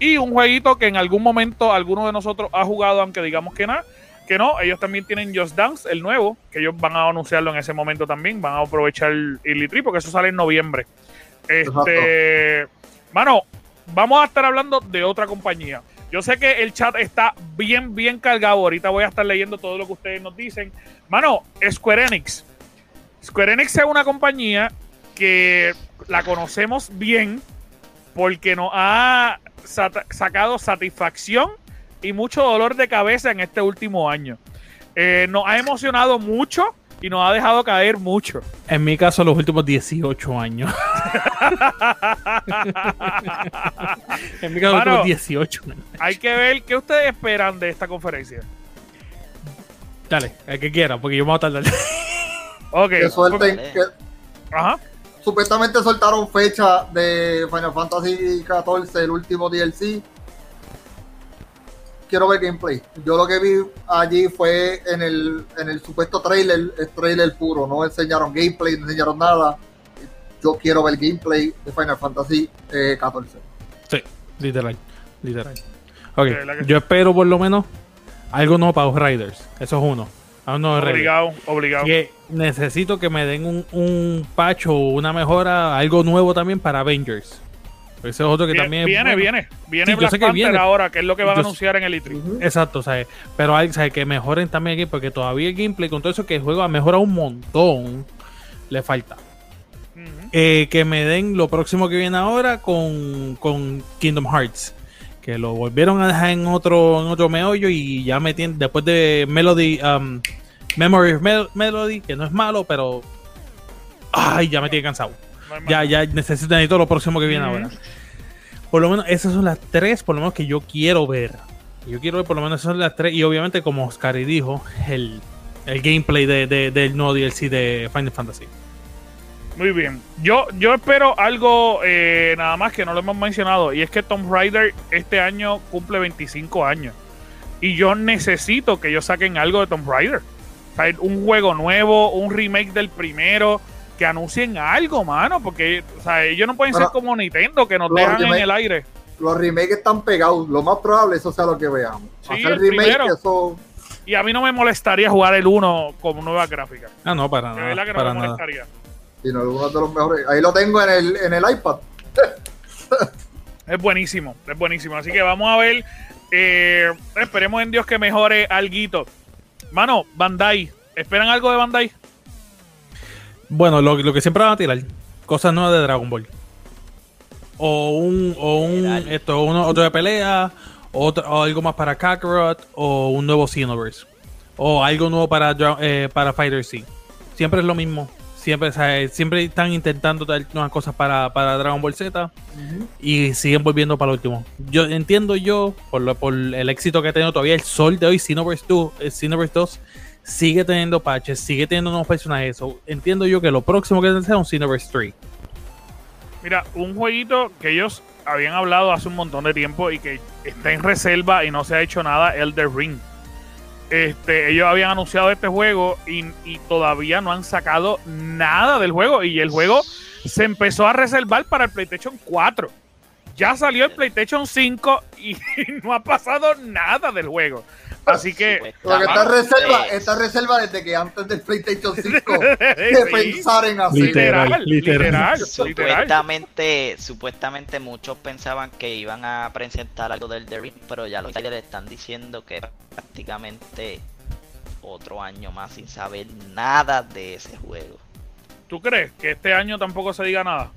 Speaker 1: Y un jueguito que en algún momento alguno de nosotros ha jugado, aunque digamos que nada, que no, ellos también tienen Just Dance, el nuevo, que ellos van a anunciarlo en ese momento también, van a aprovechar el Tree porque eso sale en noviembre. Este, mano, vamos a estar hablando de otra compañía. Yo sé que el chat está bien, bien cargado. Ahorita voy a estar leyendo todo lo que ustedes nos dicen. Mano, Square Enix. Square Enix es una compañía que la conocemos bien porque nos ha sacado satisfacción y mucho dolor de cabeza en este último año. Eh, nos ha emocionado mucho y nos ha dejado caer mucho.
Speaker 2: En mi caso, los últimos 18 años. en mi caso, los últimos 18 años.
Speaker 1: Hay que ver qué ustedes esperan de esta conferencia.
Speaker 2: Dale, el que quiera, porque yo me voy a tardar.
Speaker 1: ok.
Speaker 4: Que suelten. Ajá. Supuestamente soltaron fecha de Final Fantasy XIV, el último DLC quiero ver gameplay. Yo lo que vi allí fue en el, en el supuesto trailer, el trailer puro, no enseñaron gameplay, no enseñaron nada. Yo quiero ver gameplay de Final Fantasy eh, 14.
Speaker 2: Sí, literal, literal. Ok, yo espero por lo menos algo nuevo para los Riders. Eso es uno.
Speaker 1: obligado, obligado.
Speaker 2: Que necesito que me den un, un patch o una mejora, algo nuevo también para Avengers. Ese es otro que también
Speaker 1: viene, viene, viene, Black Panther ahora, que es lo que van a anunciar en el E3.
Speaker 2: Exacto, ¿sabes? pero hay ¿sabes? que mejoren también aquí, porque todavía el gameplay, con todo eso que el juego ha mejorado un montón, le falta. Eh, que me den lo próximo que viene ahora con, con, Kingdom Hearts. Que lo volvieron a dejar en otro, en otro meollo y ya me tienen, después de Melody, um, Memory of Melody, que no es malo, pero. Ay, ya me tiene cansado. Ya, ya necesito, necesito lo próximo que viene ahora. Por lo menos esas son las tres, por lo menos que yo quiero ver. Yo quiero ver por lo menos esas son las tres. Y obviamente, como Oscar dijo, el, el gameplay de, de, del nuevo DLC de Final Fantasy.
Speaker 1: Muy bien. Yo, yo espero algo eh, nada más que no lo hemos mencionado. Y es que Tomb Raider este año cumple 25 años. Y yo necesito que ellos saquen algo de Tomb Raider. O sea, un juego nuevo, un remake del primero. Que anuncien algo, mano. Porque o sea, ellos no pueden ser como Nintendo, que nos dejan en el aire.
Speaker 4: Los remakes están pegados. Lo más probable eso sea lo que veamos.
Speaker 1: Hacer remake, eso y a mí no me molestaría jugar el 1 con nueva gráfica.
Speaker 2: Ah, no, para nada.
Speaker 1: verdad que no me molestaría.
Speaker 4: Y no, uno de los mejores. Ahí lo tengo en el, en el iPad.
Speaker 1: es buenísimo, es buenísimo. Así que vamos a ver. Eh, esperemos en Dios que mejore algo. Mano, Bandai. ¿Esperan algo de Bandai?
Speaker 2: Bueno, lo, lo, que siempre van a tirar. Cosas nuevas de Dragon Ball. O un, o un esto, uno, otro de pelea. Otro, o algo más para Kakarot. O un nuevo Xenoverse. O algo nuevo para, eh, para Fighter C. Siempre es lo mismo. Siempre, siempre están intentando traer nuevas cosas para, Dragon Ball Z y siguen volviendo para lo último. Yo entiendo yo, por, por el éxito que ha tenido todavía el sol de hoy, Xenoverse 2, eh, Xenoverse 2 sigue teniendo patches, sigue teniendo nuevos personajes. entiendo yo que lo próximo que sea un Xenoverse 3.
Speaker 1: Mira, un jueguito que ellos habían hablado hace un montón de tiempo y que está en reserva y no se ha hecho nada, Elder Ring. Este, ellos habían anunciado este juego y, todavía no han sacado nada del juego. Y el juego se empezó a reservar para el PlayStation 4. Ya salió el PlayStation 5 y no ha pasado nada del juego. Así que.
Speaker 4: Porque está reserva, esta reserva desde que antes del PlayStation 5 de pensar en hacer.
Speaker 1: Literal, literal,
Speaker 3: Supuestamente, supuestamente muchos pensaban que iban a presentar algo del The Ring, pero ya los le están diciendo que prácticamente otro año más sin saber nada de ese juego.
Speaker 1: ¿Tú crees que este año tampoco se diga nada?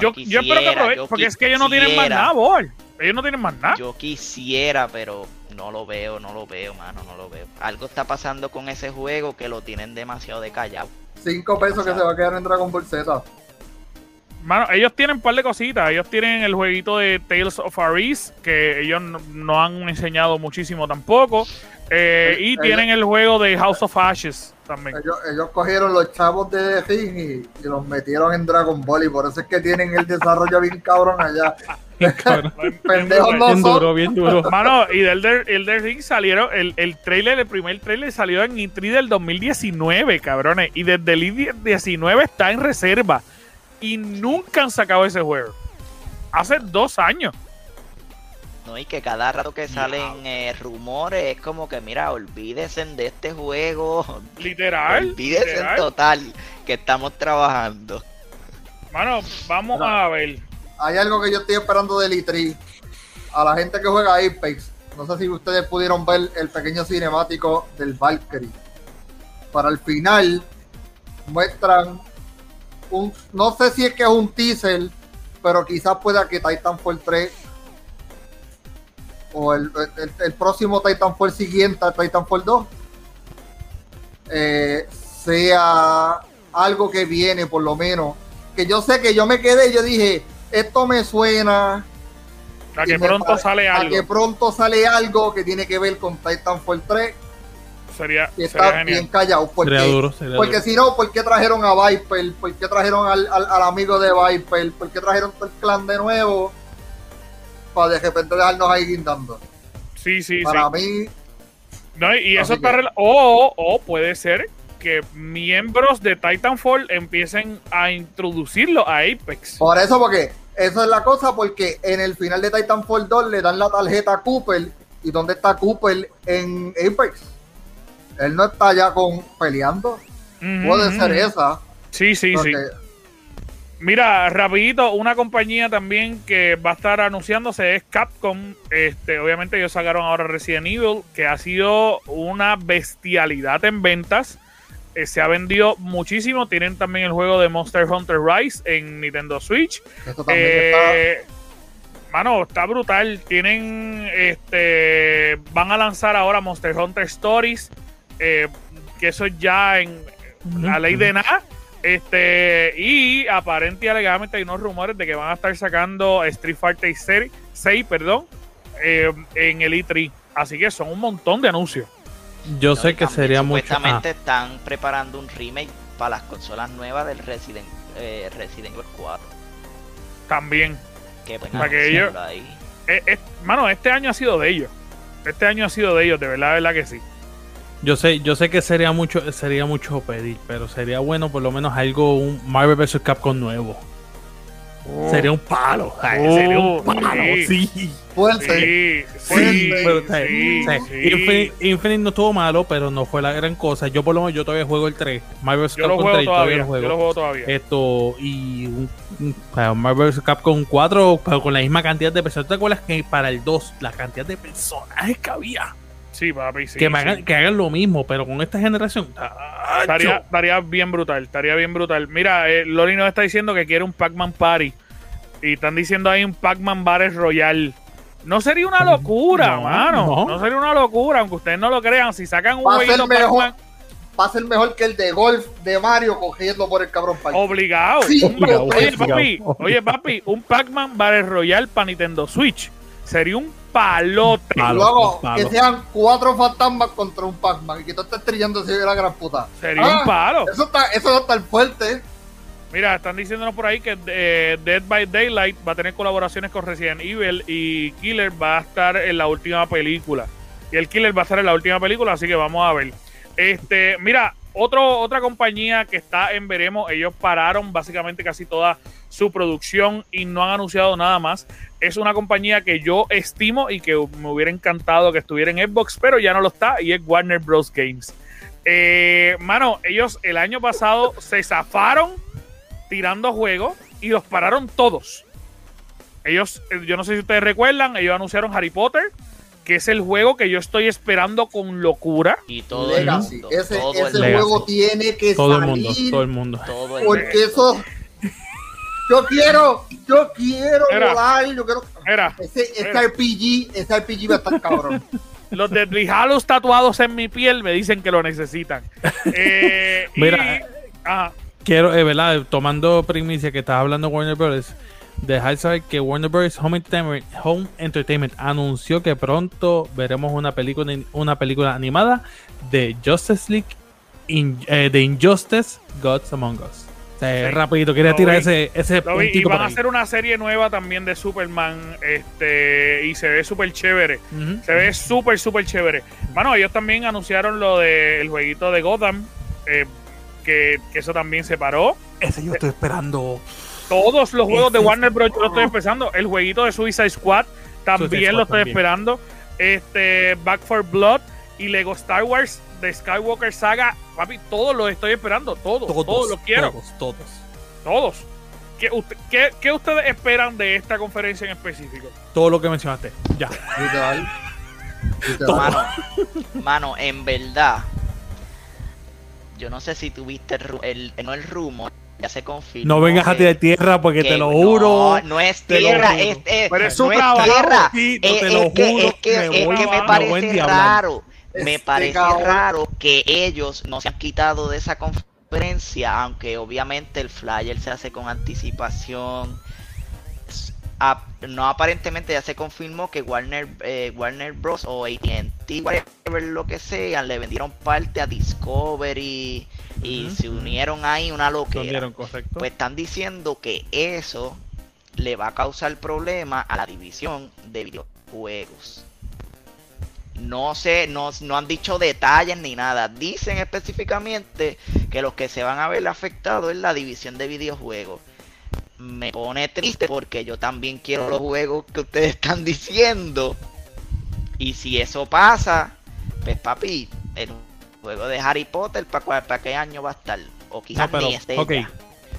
Speaker 1: yo, yo espero que aprovechen, porque es que ellos no tienen más nada, boy. Ellos no tienen más nada.
Speaker 3: Yo quisiera, pero no lo veo, no lo veo, mano, no lo veo. Algo está pasando con ese juego que lo tienen demasiado de callado.
Speaker 4: Cinco pesos que se va a quedar en Dragon Ball Z.
Speaker 1: Mano, ellos tienen un par de cositas. Ellos tienen el jueguito de Tales of Arise, que ellos no, han enseñado muchísimo tampoco. Eh, y tienen el juego de House of Ashes también.
Speaker 4: Ellos, cogieron los chavos de Ring y, y, los metieron en Dragon Ball. Y por eso es que tienen el desarrollo bien cabrón allá.
Speaker 1: Pendejos no bien duro, bien duro. Mano, y del Elder Ring salieron, el, el trailer, el primer trailer salió en E3 del 2019, cabrones. Y desde el E19 está en reserva. Y nunca han sacado ese juego. Hace dos años.
Speaker 3: No, y que cada rato que salen eh, rumores es como que, mira, olvídense de este juego.
Speaker 1: Literal.
Speaker 3: Olvídense en total que estamos trabajando.
Speaker 1: Mano, vamos a ver
Speaker 4: hay algo que yo estoy esperando de Litri. A la gente que juega Apex, no sé si ustedes pudieron ver el pequeño cinemático del Valkyrie. Para el final, muestran un. No sé si es que es un teaser, pero quizás pueda que Titanfall 3 o el, próximo Titanfall siguiente, Titanfall 2, eh, sea algo que viene por lo menos. Que yo sé que yo me quedé y yo dije, esto me suena.
Speaker 1: A que pronto sale algo.
Speaker 4: A que pronto sale algo que tiene que ver con Titanfall 3.
Speaker 1: Sería,
Speaker 4: está bien callado. Porque, porque si no, ¿por qué trajeron a Viper? ¿Por qué trajeron al, al, amigo de Viper? ¿Por qué trajeron el clan de nuevo? Para de repente dejarnos ahí guindando.
Speaker 1: Sí, sí,
Speaker 4: Para mí.
Speaker 1: No, y eso está. O, o puede ser que miembros de Titanfall empiecen a introducirlo a Apex.
Speaker 4: Por eso, porque eso es la cosa, porque en el final de Titanfall 2 le dan la tarjeta a Cooper. ¿Y dónde está Cooper en Apex? Él no está ya con peleando. Puede ser esa.
Speaker 1: Sí, sí, sí. Mira, rapidito, una compañía también que va a estar anunciándose es Capcom. Este, obviamente ellos sacaron ahora Resident Evil, que ha sido una bestialidad en ventas. Eh, se ha vendido muchísimo. Tienen también el juego de Monster Hunter Rise en Nintendo Switch. Eh, mano, está brutal. Tienen, este, van a lanzar ahora Monster Hunter Stories, eh, que eso ya en la ley de nada. Este, y aparente y alegadamente hay unos rumores de que van a estar sacando Street Fighter 6, perdón, eh, en el E3. Así que son un montón de anuncios.
Speaker 2: Yo sé que sería mucho.
Speaker 3: Supuestamente ah. están preparando un remake para las consolas nuevas del Resident, eh, Resident Evil 4.
Speaker 1: También. Que para que ellos. Eh, mano, este año ha sido de ellos. Este año ha sido de ellos, de verdad, de verdad que sí.
Speaker 2: Yo sé, yo sé que sería mucho, sería mucho pedir, pero sería bueno por lo menos algo, un Marvel vs. Capcom nuevo. Oh. Sería un palo. sería un oh, palo, sí.
Speaker 4: Fuerte. Sí,
Speaker 2: sí, Infinite, no estuvo malo, pero no fue la gran cosa. Yo por lo menos yo todavía juego el 3. Marvel vs.
Speaker 1: Capcom 3 todavía, lo juego. Yo lo juego todavía.
Speaker 2: Esto, y un, Marvel vs. Capcom 4, pero con la misma cantidad de personas. ¿Te acuerdas que para el 2 la cantidad de personajes que había?
Speaker 1: Sí, papi, sí,
Speaker 2: que, hagan, que hagan lo mismo, pero con esta generación.
Speaker 1: Estaría, bien brutal, estaría bien brutal. Mira, eh, Lori nos está diciendo que quiere un Pac-Man Party. Y están diciendo ahí un Pac-Man Bares Royal. No sería una locura, mano. No. sería una locura, aunque ustedes no lo crean. Si sacan un
Speaker 4: jueguito Pac-Man va a ser mejor que el de golf de Mario cogiendo por el cabrón
Speaker 1: Party. Obligado. oye, papi, oye, papi, un Pac-Man Battle Royale para Nintendo Switch. Sería un palote.
Speaker 4: Y luego, que sean cuatro fantasmas contra un Pac-Man y que tú estés trillando así de la gran puta.
Speaker 1: Sería un ah, palo.
Speaker 4: Eso, está, eso no está el fuerte.
Speaker 1: Mira, están diciéndonos por ahí que eh, Dead by Daylight va a tener colaboraciones con Resident Evil y Killer va a estar en la última película. Y el Killer va a estar en la última película, así que vamos a ver. Este, mira, otro, otra compañía que está en Veremos, ellos pararon básicamente casi toda su producción y no han anunciado nada más. Es una compañía que yo estimo y que me hubiera encantado que estuviera en Xbox, pero ya no lo está y es Warner Bros. Games. Eh, mano, ellos el año pasado se zafaron tirando juegos y los pararon todos. Ellos, eh, yo no sé si ustedes recuerdan, ellos anunciaron Harry Potter, que es el juego que yo estoy esperando con locura.
Speaker 3: Y todo el mundo.
Speaker 4: Ese, juego tiene que
Speaker 2: todo
Speaker 4: salir.
Speaker 2: El mundo, todo el mundo.
Speaker 4: porque eso. Yo quiero, yo quiero volar, yo quiero. ese, RPG, ese RPG va a estar cabrón.
Speaker 1: Los de Halos tatuados en mi piel me dicen que lo necesitan. Eh,
Speaker 2: Mira, quiero, eh, ¿verdad? Tomando primicia que estaba hablando Warner Bros dejar saber que Warner Bros. Home Entertainment, Home Entertainment anunció que pronto veremos una película, una película animada de Justice League, eh, de Injustice, Gods Among Us. Rapidito, quería tirar ese, ese
Speaker 1: Y van a hacer una serie nueva también de Superman. Este, y se ve súper chévere. Se ve súper, súper chévere. Bueno, ellos también anunciaron lo del jueguito de Gotham. Eh, que, que, eso también se paró.
Speaker 2: Ese yo estoy esperando.
Speaker 1: Todos los juegos de Warner Bros. yo lo estoy empezando. El jueguito de Suicide Squad también lo estoy esperando. Este, Back for Blood y Lego Star Wars de Skywalker Saga. Papi, todos los estoy esperando. Todos, todos, todos los quiero.
Speaker 2: Todos, todos.
Speaker 1: Todos. ¿Qué, ustedes esperan de esta conferencia en específico?
Speaker 2: Todo lo que mencionaste. Ya.
Speaker 3: Mano, mano, en verdad, yo no sé si tuviste el, el, no el rumor, ya se confirmó.
Speaker 2: No vengas a tirar tierra porque te lo juro.
Speaker 3: No, no es tierra, es, es, Pero es no es tierra. es, que, es que, me, es que me parece raro. Me este parece raro que ellos no se han quitado de esa conferencia, aunque obviamente el flyer se hace con anticipación. no aparentemente ya se confirmó que Warner eh, Warner Bros o AT&T whatever lo que sea le vendieron parte a Discovery y se unieron ahí una loquera. Pues están diciendo que eso le va a causar problema a la división de videojuegos. No sé, no, no han dicho detalles ni nada. Dicen específicamente que los que se van a ver afectados es la división de videojuegos. Me pone triste porque yo también quiero los juegos que ustedes están diciendo. Y si eso pasa, pues papi, el juego de Harry Potter, ¿para, para qué año va a estar? O quizás ni este
Speaker 2: Ok,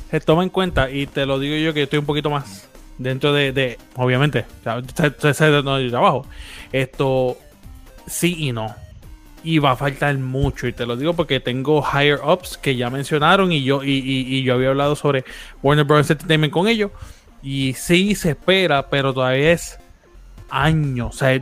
Speaker 2: se toma en cuenta, y te lo digo yo que estoy un poquito más dentro de, de obviamente, de trabajo. Esto, sí y no. Y va a faltar mucho, y te lo digo porque tengo higher ups que ya mencionaron y yo, y, y, yo había hablado sobre Warner Bros. Entertainment con ellos. Y sí se espera, pero todavía es años. O sea,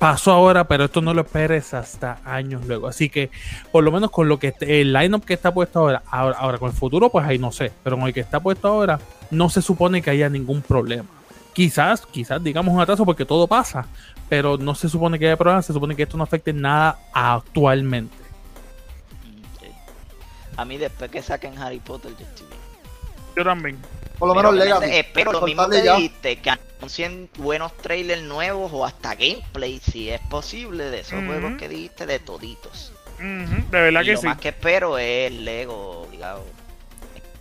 Speaker 2: pasó ahora, pero esto no lo esperes hasta años luego. Así que, por lo menos con lo que el lineup que está puesto ahora, ahora, con el futuro, pues ahí no sé, pero con el que está puesto ahora, no se supone que haya ningún problema. Quizás, quizás digamos un atraso porque todo pasa, pero no se supone que haya problemas, se supone que esto no afecte nada actualmente.
Speaker 3: A mí después que saquen Harry Potter, yo estoy bien.
Speaker 1: Yo también.
Speaker 4: Por lo menos Legacy.
Speaker 3: Espero lo mismo que dijiste, que anuncien buenos trailers nuevos o hasta gameplay, si es posible, de esos juegos que dijiste, de toditos.
Speaker 1: De verdad que
Speaker 3: lo
Speaker 1: sí.
Speaker 3: Lo más que espero es Lego, digamos.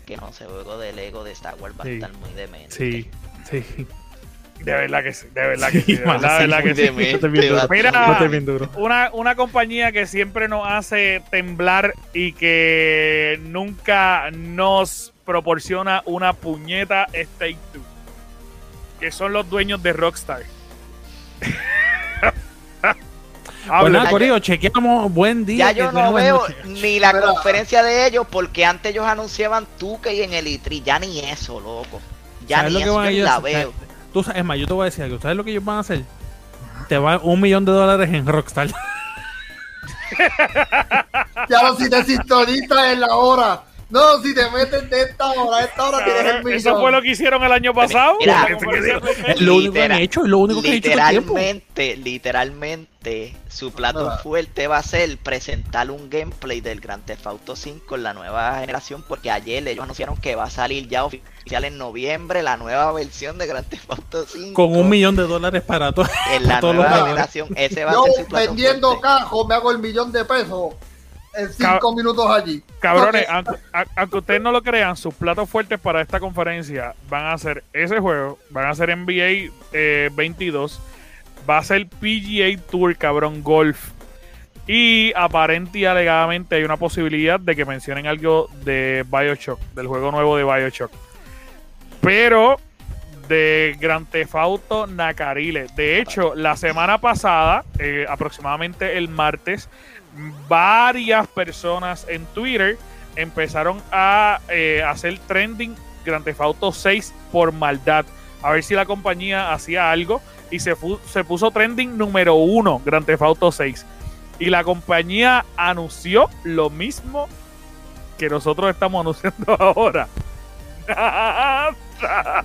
Speaker 3: Que no sé, juego de Lego de Star Wars va a estar muy demente.
Speaker 2: Sí, sí.
Speaker 1: De verdad que sí, de verdad que sí, de verdad, que sí. Mira, una, una compañía que siempre nos hace temblar y que nunca nos proporciona una puñeta es Take Two, que son los dueños de Rockstar.
Speaker 2: pues nada, Corillo, chequeamos. Buen día.
Speaker 3: Ya yo no veo ni la conferencia de ellos porque antes ellos anunciaban Tuque en el E3. Ya ni eso, loco. Ya ni eso yo la veo.
Speaker 2: Tú, es más, yo te voy a decir algo. ¿Sabes lo que ellos van a hacer? Te van un millón de dólares en Rockstar.
Speaker 4: ya lo si te sintonizas en la hora. No, si te metes de esta hora a esta hora tienes el millón.
Speaker 1: Eso fue lo que hicieron el año pasado.
Speaker 2: es lo único que han hecho, es lo único que han hecho.
Speaker 3: Literalmente, literalmente, su plato fuerte va a ser presentar un gameplay del Grand Theft Auto 5 en la nueva generación, porque ayer ellos anunciaron que va a salir ya oficial en noviembre la nueva versión de Grand Theft Auto 5.
Speaker 2: Con un millón de dólares para, todo
Speaker 3: en la nueva generación. Ese va a ser su
Speaker 4: plato vendiendo cajos me hago el millón de pesos en cinco minutos allí.
Speaker 1: Cabrones, aunque, ustedes no lo crean, sus platos fuertes para esta conferencia van a ser ese juego, van a ser NBA 22, eh, va a ser PGA Tour, cabrón, golf. Y aparente y alegadamente hay una posibilidad de que mencionen algo de Bioshock, del juego nuevo de Bioshock. Pero de Grand Theft Auto Nacarile. De hecho, la semana pasada, eh, aproximadamente el martes, varias personas en Twitter empezaron a eh, hacer trending Grand Theft Auto 6 por maldad. A ver si la compañía hacía algo. Y se, se puso trending número uno Grand Theft Auto 6. Y la compañía anunció lo mismo que nosotros estamos anunciando ahora.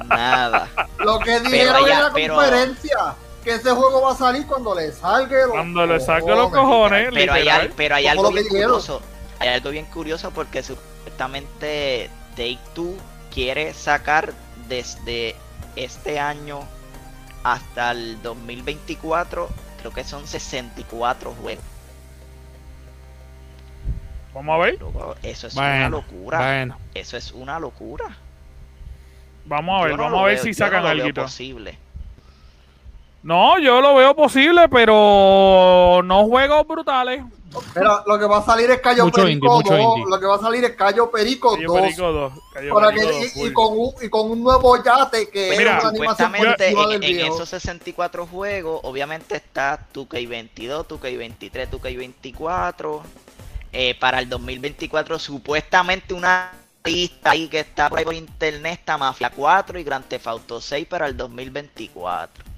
Speaker 3: Nada.
Speaker 4: Lo que dijeron en la conferencia que ese juego va a salir cuando le salga
Speaker 1: los Cuando le salga los cojones.
Speaker 3: Pero hay, pero hay algo bien curioso. Hay algo bien curioso porque supuestamente Take Two quiere sacar desde este año hasta el 2024, creo que son 64 juegos.
Speaker 1: Vamos a ver.
Speaker 3: Eso es una locura. Eso es una locura.
Speaker 1: Vamos a ver, vamos a ver si sacan algo posible. No, yo lo veo posible, pero no juegos brutales.
Speaker 4: Mira, lo que va a salir es Cayo Perico 2. Lo que va a salir es Cayo Perico 2. Perico 2. y, con un, y, con un, nuevo yate que
Speaker 3: pues mira, es una animación en, en esos 64 juegos, obviamente está 2K22, 2K23, 2K24. Eh, para el 2024, supuestamente una lista ahí que está por internet está Mafia 4 y Grand Theft Auto 6 para el 2024.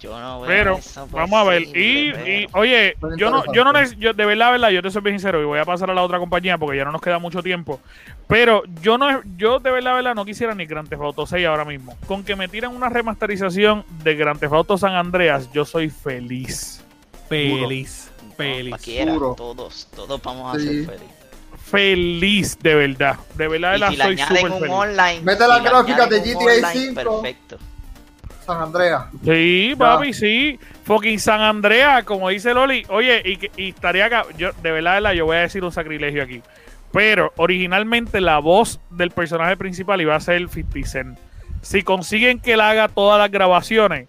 Speaker 3: Yo no veo
Speaker 1: Pero, vamos a ver. Y, oye, yo no, yo no, yo, de verdad, verdad, yo te soy bien sincero y voy a pasar a la otra compañía porque ya no nos queda mucho tiempo. Pero yo no, yo de verdad, verdad, no quisiera ni Grand Theft Auto 6 ahora mismo. Con que me tiran una remasterización de Grand Theft Auto San Andreas, yo soy feliz.
Speaker 2: Feliz. Feliz.
Speaker 3: todos, todos vamos a ser felices
Speaker 1: feliz, de verdad. De verdad, de
Speaker 3: la soy súper feliz. Online,
Speaker 4: Mete la gráfica de GTA 5. Perfecto. San Andreas.
Speaker 1: Sí, papi, sí. Fucking San Andreas, como dice Loli. Oye, y, estaría acá. Yo, de verdad, yo voy a decir un sacrilegio aquí. Pero originalmente la voz del personaje principal iba a ser el 50 Cent. Si consiguen que él haga todas las grabaciones,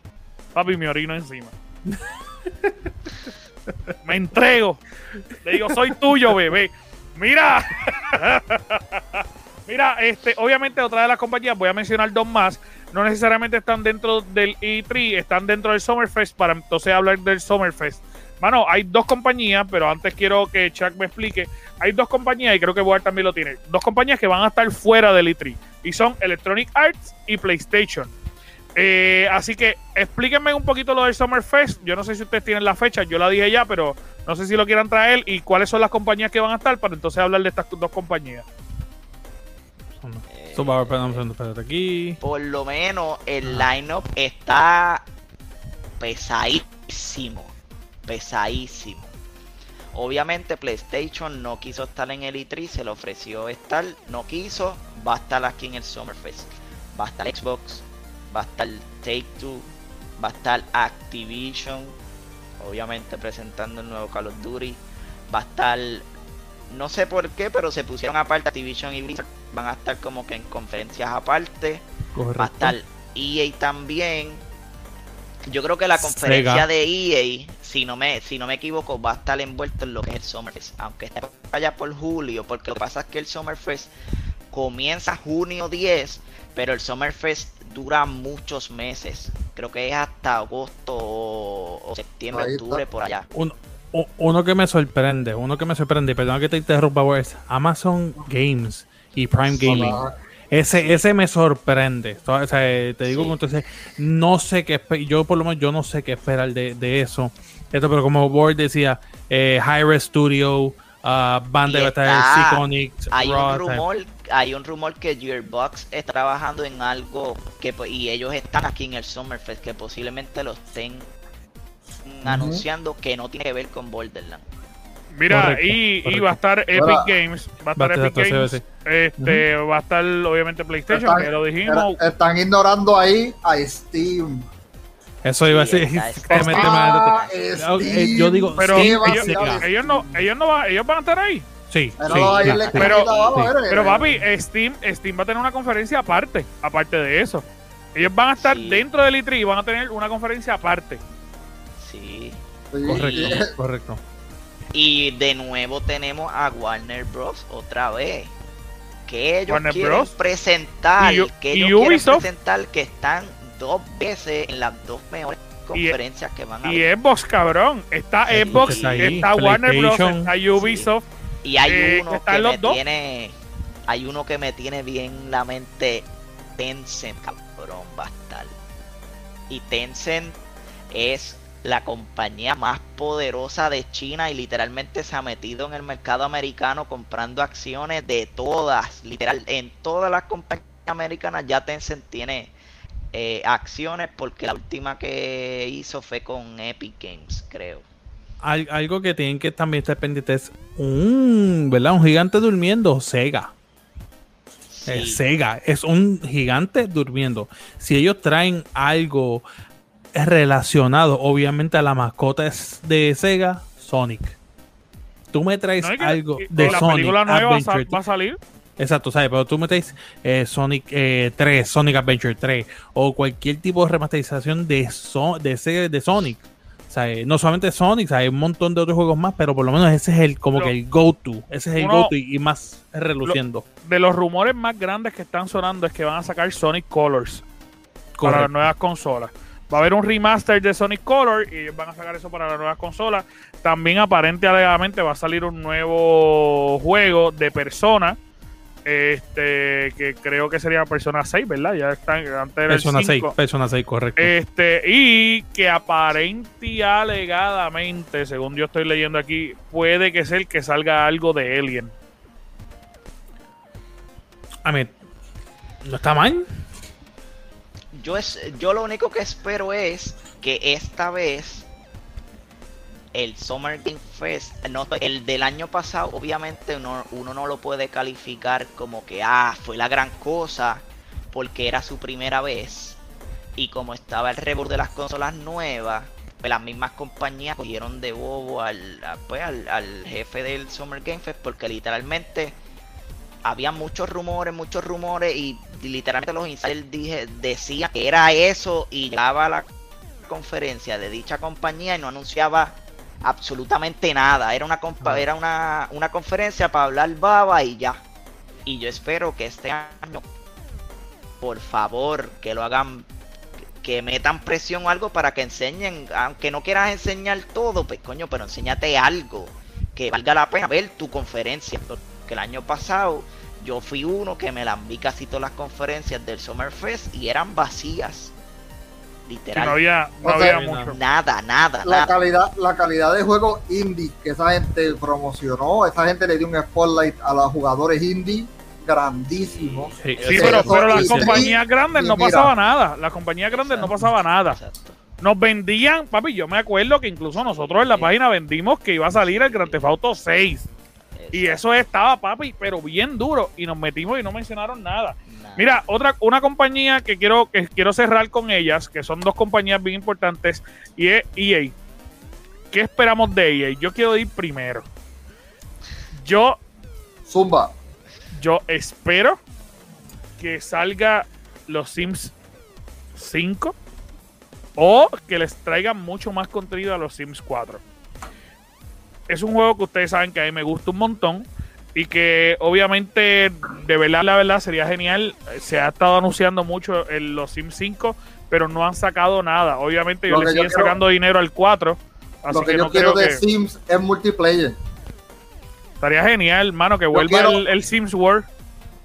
Speaker 1: papi, me orino encima. me entrego. Le digo, soy tuyo, bebé. Mira. Mira, este, obviamente otra de las compañías, voy a mencionar dos más, no necesariamente están dentro del E3, están dentro del Summerfest para entonces hablar del Summerfest. Mano, hay dos compañías, pero antes quiero que Chuck me explique. Hay dos compañías, y creo que Board también lo tiene, dos compañías que van a estar fuera del E3, y son Electronic Arts y PlayStation. Eh, así que explíquenme un poquito lo del Summer Fest. Yo no sé si ustedes tienen la fecha, yo la dije ya, pero no sé si lo quieran traer y cuáles son las compañías que van a estar para entonces hablar de estas dos compañías.
Speaker 3: Aquí. Por lo menos el lineup está pesadísimo. Pesadísimo. Obviamente PlayStation no quiso estar en el E3, se le ofreció estar, no quiso, va a estar aquí en el Summerfest. Va a estar Xbox, va a estar Take Two, va a estar Activision, obviamente presentando el nuevo Call of Duty, va a estar, no sé por qué, pero se pusieron aparte Activision y Blizzard, van a estar como que en conferencias aparte, va a estar EA también. Yo creo que la conferencia de EA, si no me si no me equivoco, va a estar envuelto en lo que es el Summerfest, aunque esté allá por julio, porque lo que pasa es que el Summerfest comienza junio 10, pero el Summerfest dura muchos meses. Creo que es hasta agosto o, septiembre, octubre, por allá.
Speaker 2: Uno, que me sorprende, uno que me sorprende, perdón que te interrumpa, es Amazon Games y Prime Gaming. Ese, ese me sorprende. te digo, entonces, no sé qué yo por lo menos yo no sé qué esperar de, eso. Esto, pero como Ward decía, eh, Studio, uh, Banda
Speaker 3: de Hay un rumor hay un rumor que Gearbox está trabajando en algo que y ellos están aquí en el Summerfest que posiblemente lo estén anunciando que no tiene que ver con Borderlands.
Speaker 1: Mira, y, va a estar Epic Games, va a estar Epic Games, este, va a estar obviamente PlayStation, que lo dijimos.
Speaker 4: Están ignorando ahí a Steam.
Speaker 2: Eso iba a decir.
Speaker 1: Ah, eh, yo digo, pero ellos, ellos, no, ellos no van, ellos van a estar ahí.
Speaker 2: Sí,
Speaker 1: pero, sí, pero, pero, papi, Steam, Steam va a tener una conferencia aparte, aparte de eso. Ellos van a estar dentro del E3 y van a tener una conferencia aparte.
Speaker 3: Sí.
Speaker 2: Correcto, correcto.
Speaker 3: Y de nuevo tenemos a Warner Bros. otra vez. Que ellos quieren presentar, que ellos quieren presentar que están dos veces en las dos mejores conferencias que van a
Speaker 1: Y Xbox, cabrón. Está Xbox, está Warner Bros., está Ubisoft.
Speaker 3: Y hay eh, uno que me tiene. Hay uno que me tiene bien la mente. Tencent, cabrón, va a estar. Y Tencent es la compañía más poderosa de China y literalmente se ha metido en el mercado americano comprando acciones de todas, literal, en todas las compañías americanas ya Tencent tiene eh, acciones porque la última que hizo fue con Epic Games, creo
Speaker 2: algo que tienen que también estar pendientes es un, ¿verdad? Un gigante durmiendo, Sega. Sega es un gigante durmiendo. Si ellos traen algo relacionado, obviamente a la mascota de Sega, Sonic. Tú me traes algo de
Speaker 1: la
Speaker 2: Sonic.
Speaker 1: película nueva va a salir.
Speaker 2: Exacto, ¿sabes? Pero tú me traes eh, Sonic 3, eh, Sonic Adventure 3 o cualquier tipo de remasterización de, de, de Sonic no solamente Sonic, hay un montón de otros juegos más, pero por lo menos ese es el como que el go-to. Ese es el go-to y, más reluciendo.
Speaker 1: de los rumores más grandes que están sonando es que van a sacar Sonic Colors para las nuevas consolas. Va a haber un remaster de Sonic Color y ellos van a sacar eso para las nuevas consolas. También aparentemente va a salir un nuevo juego de Persona este, que creo que sería Persona 6, ¿verdad? Ya están antes del
Speaker 2: Persona 6, Persona 6, correcto.
Speaker 1: Este, y que aparente y alegadamente, según yo estoy leyendo aquí, puede que sea el que salga algo de Alien.
Speaker 2: A mí, no está mal.
Speaker 3: Yo, es, yo lo único que espero es que esta vez el Summer Game Fest, no, el del año pasado, obviamente uno, uno, no lo puede calificar como que, ah, fue la gran cosa, porque era su primera vez. Y como estaba el reboot de las consolas nuevas, pues las mismas compañías cogieron de bobo al, pues, al, jefe del Summer Game Fest, porque literalmente había muchos rumores, muchos rumores, y literalmente los insiders dije, decían que era eso, y llegaba a la conferencia de dicha compañía y no anunciaba absolutamente nada. Era una, era una, una conferencia para hablar baba y ya. Y yo espero que este año, por favor, que lo hagan, que metan presión o algo para que enseñen, aunque no quieras enseñar todo, pues coño, pero enséñate algo que valga la pena ver tu conferencia. Porque el año pasado yo fui uno que me la vi casi todas las conferencias del Summer Fest y eran vacías. Literal.
Speaker 1: no había, no había mucho.
Speaker 3: Nada, nada,
Speaker 4: la
Speaker 3: nada.
Speaker 4: calidad, la calidad de juego indie que esa gente promocionó, esa gente le dio un spotlight a los jugadores indie grandísimo.
Speaker 2: Sí,
Speaker 1: pero, pero las compañías grandes no
Speaker 4: mira.
Speaker 1: pasaba nada. Las compañías grandes no pasaba nada.
Speaker 3: Exacto.
Speaker 1: Nos vendían, papi, yo me acuerdo que incluso nosotros en la
Speaker 3: Sí.
Speaker 1: página vendimos que iba a salir el Grand Theft Auto 6. Y eso estaba, papi, pero bien duro. Y nos metimos y no mencionaron nada.
Speaker 3: Nada.
Speaker 1: Mira, otra, una compañía que quiero, que quiero cerrar con ellas, que son dos compañías bien importantes, y es EA. ¿Qué esperamos de EA? Yo quiero ir primero. Yo,
Speaker 4: Zumba.
Speaker 1: yo espero que salga los Sims 5 o que les traigan mucho más contenido a los Sims 4. Es un juego que ustedes saben que a mí me gusta un montón y que obviamente de verdad la verdad sería genial. Se ha estado anunciando mucho en los Sims 5, pero no han sacado nada. Obviamente ellos le
Speaker 4: yo
Speaker 1: siguen sacando dinero al 4. Así
Speaker 4: Lo que,
Speaker 1: que,
Speaker 4: yo
Speaker 1: no
Speaker 4: quiero
Speaker 1: creo
Speaker 4: de
Speaker 1: que
Speaker 4: Sims es multiplayer.
Speaker 1: estaría genial, mano, que vuelva
Speaker 4: quiero-
Speaker 1: el, el Sims World.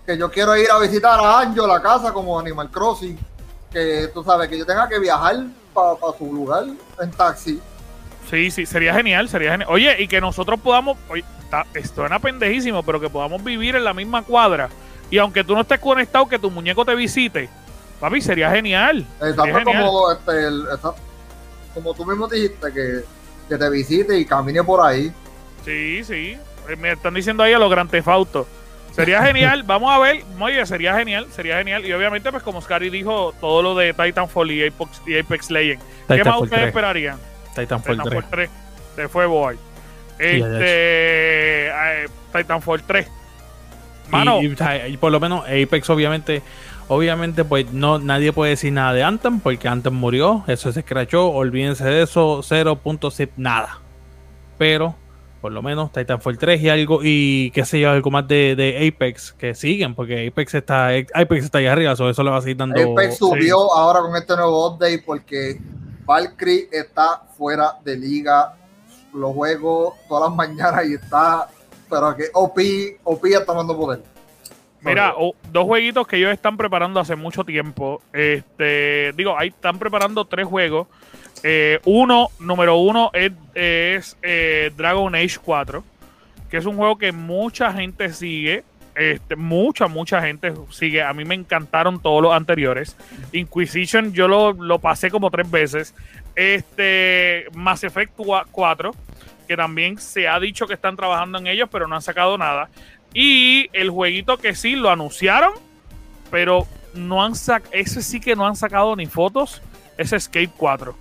Speaker 4: Que yo quiero ir a visitar a Anjo la casa como Animal Crossing. Que tú sabes que yo tenga que viajar para su lugar en taxi.
Speaker 1: Sí, sí, sería genial, sería genial. Oye, y que nosotros podamos, oye, está, esto suena pendejísimo, pero que podamos vivir en la misma cuadra. Y aunque tú no estés conectado, que tu muñeco te visite. Papi, sería genial.
Speaker 4: Exacto
Speaker 1: Sería genial.
Speaker 4: como, este, el- exacto, como tú mismo dijiste, que, que te visite y camine por ahí.
Speaker 1: Sí, sí. Eh, Me están diciendo ahí a los Gran Theft Auto. Sería genial, vamos a ver, oye, sería genial, sería genial. Y obviamente, pues como Scary dijo, todo lo de Titanfall y Apex, y Apex Legends. ¿Qué más ustedes
Speaker 2: 3.
Speaker 1: esperarían?
Speaker 2: Titanfall 3.
Speaker 1: Titanfall 3. Se fue boy.
Speaker 2: Sí, ya,
Speaker 1: Este. eh, Titanfall 3. Mano,
Speaker 2: Y, por lo menos Apex obviamente obviamente pues no nadie puede decir nada de Anthem porque Anthem murió, eso se escrachó, olvídense de eso, 0.zip nada. Pero por lo menos Titanfall 3 y algo y qué sé yo, algo más de, de Apex que siguen porque Apex está Apex está ahí arriba, so eso le va a seguir dando
Speaker 4: Apex subió ahora con este nuevo update porque Valkyrie está fuera de liga. Lo juego todas las mañanas y está. Pero que OP, OP está tomando poder.
Speaker 1: Mira, dos jueguitos que ellos están preparando hace mucho tiempo. Este, digo, ahí están preparando tres juegos. Eh, uno, número uno, es, es, eh, Dragon Age 4, que es un juego que mucha gente sigue. Este, mucha, mucha gente sigue. A mí me encantaron todos los anteriores. Inquisition, yo lo, lo pasé como tres veces. Este, Mass Effect 4, que también se ha dicho que están trabajando en ellos, pero no han sacado nada. Y el jueguito que sí lo anunciaron, pero no han sacado, ese sí que no han sacado ni fotos, es Escape 4.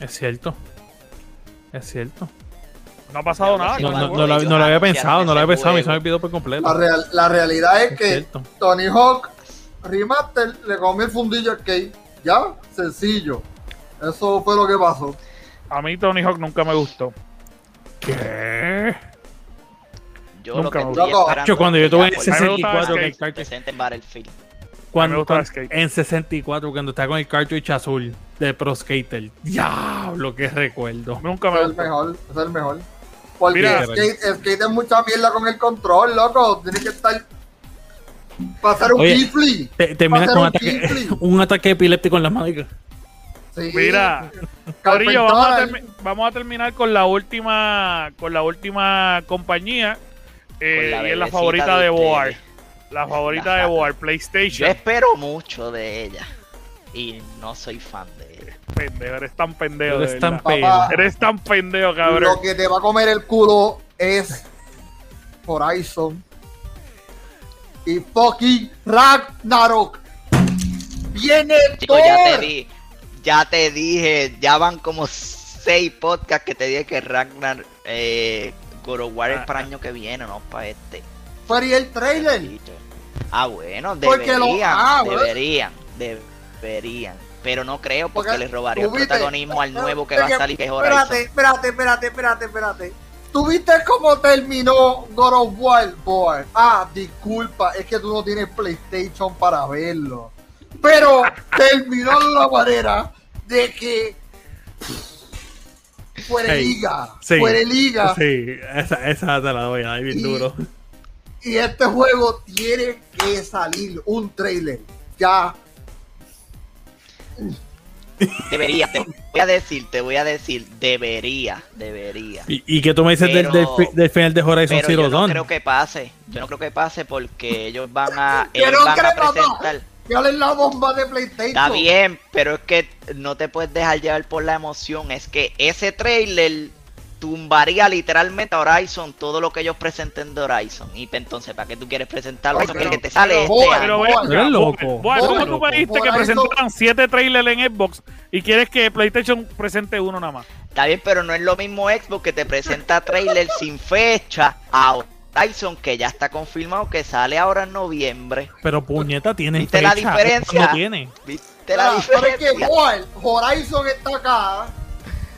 Speaker 2: Es cierto. Es cierto.
Speaker 1: No ha pasado nada.
Speaker 2: No, no, no lo, lo había pensado, no lo había pensado y se me olvidó por completo.
Speaker 4: La, real- la realidad es
Speaker 2: Es
Speaker 4: que
Speaker 2: cierto.
Speaker 4: Tony Hawk Remaster le comió el fundillo al Kate. Ya, sencillo. Eso fue lo que pasó.
Speaker 1: A mí Tony Hawk nunca me gustó. ¿Qué?
Speaker 3: Yo lo
Speaker 1: Nunca
Speaker 3: que
Speaker 1: me
Speaker 4: gustó.
Speaker 2: Yo cuando yo tuve
Speaker 1: A me gustaba
Speaker 2: 64 que el
Speaker 3: Battlefield.
Speaker 2: Cuando,
Speaker 1: me gustaba
Speaker 2: cuando-
Speaker 1: Skate.
Speaker 2: en 64, cuando estaba con el cartridge azul de Pro Skater. Diablo, que recuerdo.
Speaker 1: Nunca me
Speaker 4: es el mejor. Es el mejor. Porque
Speaker 1: Mira.
Speaker 4: skate, skate es mucha mierda con el control, loco. Tiene que estar. Pasar un keyflip.
Speaker 2: Te- con
Speaker 4: un
Speaker 2: ataque, un ataque epiléptico en la mano. y-
Speaker 4: Sí.
Speaker 1: Mira, Corillo, vamos a, vamos terminar con la última con la última compañía eh,
Speaker 3: Con la
Speaker 1: y es la favorita
Speaker 3: de
Speaker 1: de Boar. La favorita
Speaker 3: La
Speaker 1: de. Boar,
Speaker 3: Yo
Speaker 1: PlayStation.
Speaker 3: espero mucho de ella. Y no soy fan.
Speaker 1: Pendejo, eres tan pendejo.
Speaker 2: Eres
Speaker 1: de
Speaker 2: tan
Speaker 1: verdad.
Speaker 2: pe-
Speaker 4: Papá,
Speaker 1: Eres tan pendejo, cabrón.
Speaker 4: Lo que te va a comer el culo es Horizon y fucking Ragnarok. Viene
Speaker 3: Chico,
Speaker 4: todo.
Speaker 3: ya te di, ya te dije, ya van como seis podcasts que te dije que Ragnar eh, God of War es
Speaker 1: Ah,
Speaker 3: para el año que viene, no para este.
Speaker 4: Pero y el trailer.
Speaker 3: Ah, bueno,
Speaker 4: Porque lo-
Speaker 3: deberían,
Speaker 4: ah, bueno.
Speaker 3: deberían, deberían. Pero no creo porque,
Speaker 4: Porque
Speaker 3: le robaría el protagonismo al nuevo que va a salir, que es
Speaker 4: Espérate,
Speaker 3: Horizon.
Speaker 4: espérate, espérate, espérate, espérate. ¿Tú viste cómo terminó God of War, boy? Ah, disculpa, es que tú no tienes PlayStation para verlo. Pero terminó de una manera de que
Speaker 2: Hey,
Speaker 4: liga,
Speaker 2: sí,
Speaker 4: fuera de liga.
Speaker 2: Sí, esa, esa te la doy ahí bien
Speaker 4: Y-
Speaker 2: duro.
Speaker 4: Y este juego tiene que salir un trailer ya.
Speaker 3: Debería, te voy a decir, te voy a decir, debería, debería.
Speaker 2: ¿Y, y qué tú me dices del, del, del, final de Horizon
Speaker 3: pero
Speaker 2: Zero
Speaker 3: yo no
Speaker 2: Dawn?
Speaker 3: creo que pase, yo no creo que pase porque ellos van a, ellos van a presentar...
Speaker 4: ¿Cuál es la bomba de PlayStation?
Speaker 3: Está bien, pero es que no te puedes dejar llevar por la emoción. Es que ese trailer tumbaría literalmente a Horizon todo lo que ellos presenten de Horizon. Y entonces, ¿para qué tú quieres presentar Horizon?
Speaker 4: Pero-
Speaker 3: que te sale
Speaker 4: pero,
Speaker 3: este
Speaker 4: Boa,
Speaker 3: año.
Speaker 1: Pero
Speaker 2: loco.
Speaker 1: Boa, ¿cómo tú me dijiste que presentaran siete trailers en Xbox y quieres que PlayStation presente uno nada más?
Speaker 3: Está bien, pero no es lo mismo Xbox que te presenta trailer sin fecha a Horizon que ya está confirmado que sale ahora en noviembre.
Speaker 2: Pero puñeta, tiene
Speaker 3: ¿Viste la
Speaker 2: fecha.
Speaker 3: diferencia?
Speaker 2: No tiene.
Speaker 3: ¿Viste la
Speaker 4: Mira, ¿sabes qué?
Speaker 3: diferencia?
Speaker 4: Boy, Horizon está acá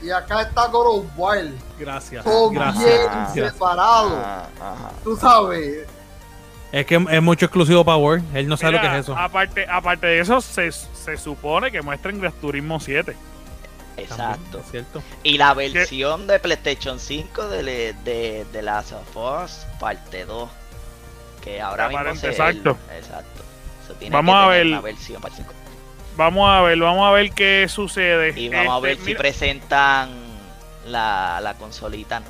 Speaker 4: y acá está of War.
Speaker 2: Gracias.
Speaker 4: Son
Speaker 2: Gracias.
Speaker 4: bien
Speaker 2: gracias.
Speaker 4: separados.
Speaker 3: Ah, ajá.
Speaker 4: Tú sabes.
Speaker 2: Es que es mucho exclusivo para Word. Él no sabe
Speaker 1: Mira,
Speaker 2: lo que es eso.
Speaker 1: Aparte, aparte de eso, se, se supone que muestren Gran Turismo 7.
Speaker 3: Exacto.
Speaker 2: También, cierto.
Speaker 3: Y la versión de PlayStation 5 de, de, de Last of Us parte 2. Que ahora mismo se
Speaker 1: exacto.
Speaker 3: Exacto. Eso tiene
Speaker 1: Vamos
Speaker 3: que
Speaker 1: a
Speaker 3: tener
Speaker 1: ver.
Speaker 3: una versión para el 5.
Speaker 1: Vamos a ver, vamos a ver qué sucede.
Speaker 3: Y vamos a
Speaker 1: Este,
Speaker 3: ver si
Speaker 1: mira-
Speaker 3: presentan la, la consolita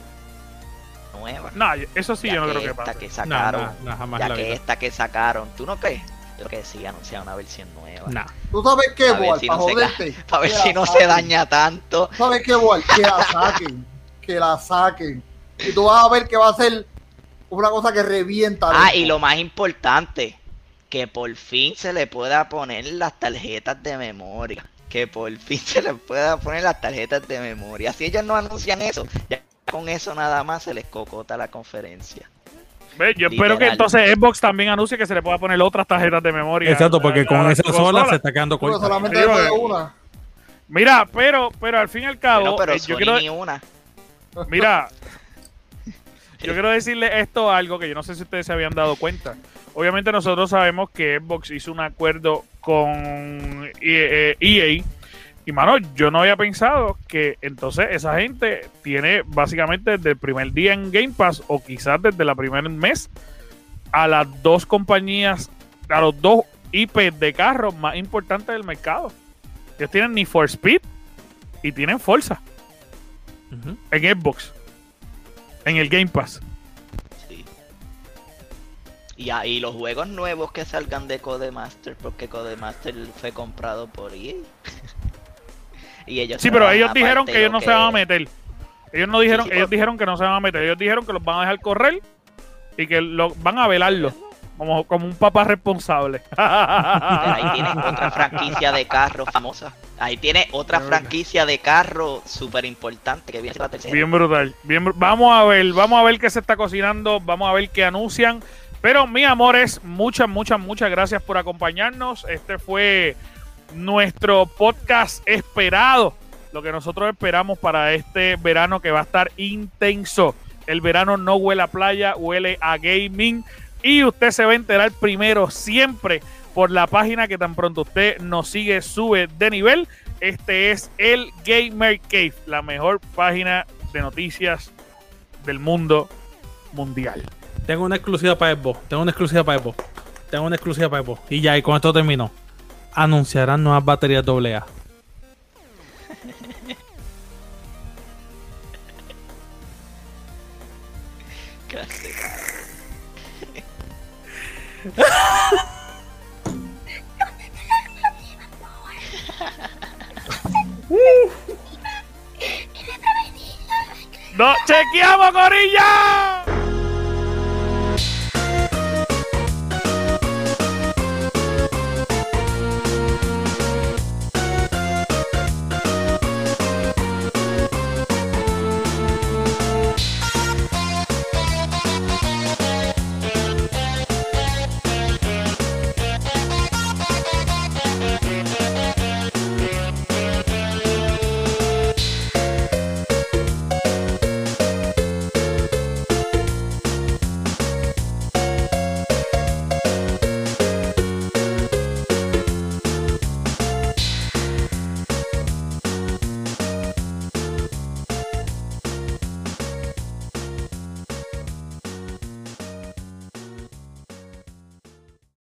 Speaker 3: nueva.
Speaker 1: No, eso sí,
Speaker 3: ya
Speaker 1: yo no
Speaker 3: que
Speaker 1: creo que
Speaker 3: esta
Speaker 1: pase.
Speaker 3: que
Speaker 2: No,
Speaker 3: sacaron.
Speaker 2: no, no, jamás
Speaker 3: ya
Speaker 2: la
Speaker 3: que
Speaker 2: vida.
Speaker 3: esta que sacaron. ¿Tú no crees? Yo creo que sí anunciaron una versión nueva.
Speaker 2: Nah.
Speaker 4: ¿Tú sabes qué,
Speaker 3: A ver
Speaker 4: Boy?
Speaker 3: si
Speaker 4: Para
Speaker 3: no se
Speaker 4: joderte.
Speaker 3: Para ver si no se
Speaker 4: saquen.
Speaker 3: daña tanto.
Speaker 4: ¿Tú sabes qué, Boy? Que la saquen. Que la saquen. Y tú vas a ver que va a ser una cosa que revienta.
Speaker 3: Ah, y lo más importante, que por fin se le pueda poner las tarjetas de memoria. Que por fin se le pueda poner las tarjetas de memoria. Si ellos no anuncian eso, ya con eso nada más se les cocota la conferencia.
Speaker 1: Ve, Yo espero que entonces Xbox también anuncie que se le pueda poner otras tarjetas de memoria.
Speaker 2: Exacto, porque con esa
Speaker 1: la
Speaker 2: sola se está quedando corta.
Speaker 4: solamente una.
Speaker 1: Mira, pero, pero al fin y al cabo,
Speaker 3: Pero, pero
Speaker 1: eh, yo quiero,
Speaker 3: ni una.
Speaker 1: Mira, yo quiero decirle esto algo que yo no sé si ustedes se habían dado cuenta. Obviamente nosotros sabemos que Xbox hizo un acuerdo con E- eh, EA. Y mano, yo no había pensado que entonces esa gente tiene básicamente desde el primer día en Game Pass o quizás desde el primer mes a las dos compañías, a los dos IP de carros más importantes del mercado. Ellos tienen Need for Speed y tienen Forza en Xbox. En el Game Pass.
Speaker 3: Sí. Y ahí los juegos nuevos que salgan de Codemaster, porque Codemaster fue comprado por EA. y ellos
Speaker 1: Sí, pero ellos dijeron que ellos
Speaker 3: lo
Speaker 1: no se van a meter. Ellos no dijeron,
Speaker 3: sí,
Speaker 1: ellos
Speaker 3: por-
Speaker 1: dijeron que no se van a meter. Ellos dijeron que los van a dejar correr y que lo, van a velarlo. Como, como un papá responsable.
Speaker 3: Ahí tienes otra franquicia de carros famosa. Ahí tiene otra franquicia de carro súper importante que viene la tercera.
Speaker 1: Bien brutal. Bien, vamos a ver, vamos a ver qué se está cocinando, vamos a ver qué anuncian. Pero mi amores, muchas, muchas, muchas gracias por acompañarnos. Este fue nuestro podcast esperado. Lo que nosotros esperamos para este verano que va a estar intenso. El verano no huele a playa, huele a gaming. Y usted se va a enterar primero siempre por la página que tan pronto usted nos sigue, sube de nivel. Este es el Gamer Cave, la mejor página de noticias del mundo mundial.
Speaker 2: Tengo una exclusiva para Xbox. Tengo una exclusiva para Xbox. Tengo una exclusiva para Xbox. Y ya, y con esto termino. Anunciarán nuevas baterías AA.
Speaker 3: Clase.
Speaker 1: ¡No chequeamos, Corilla!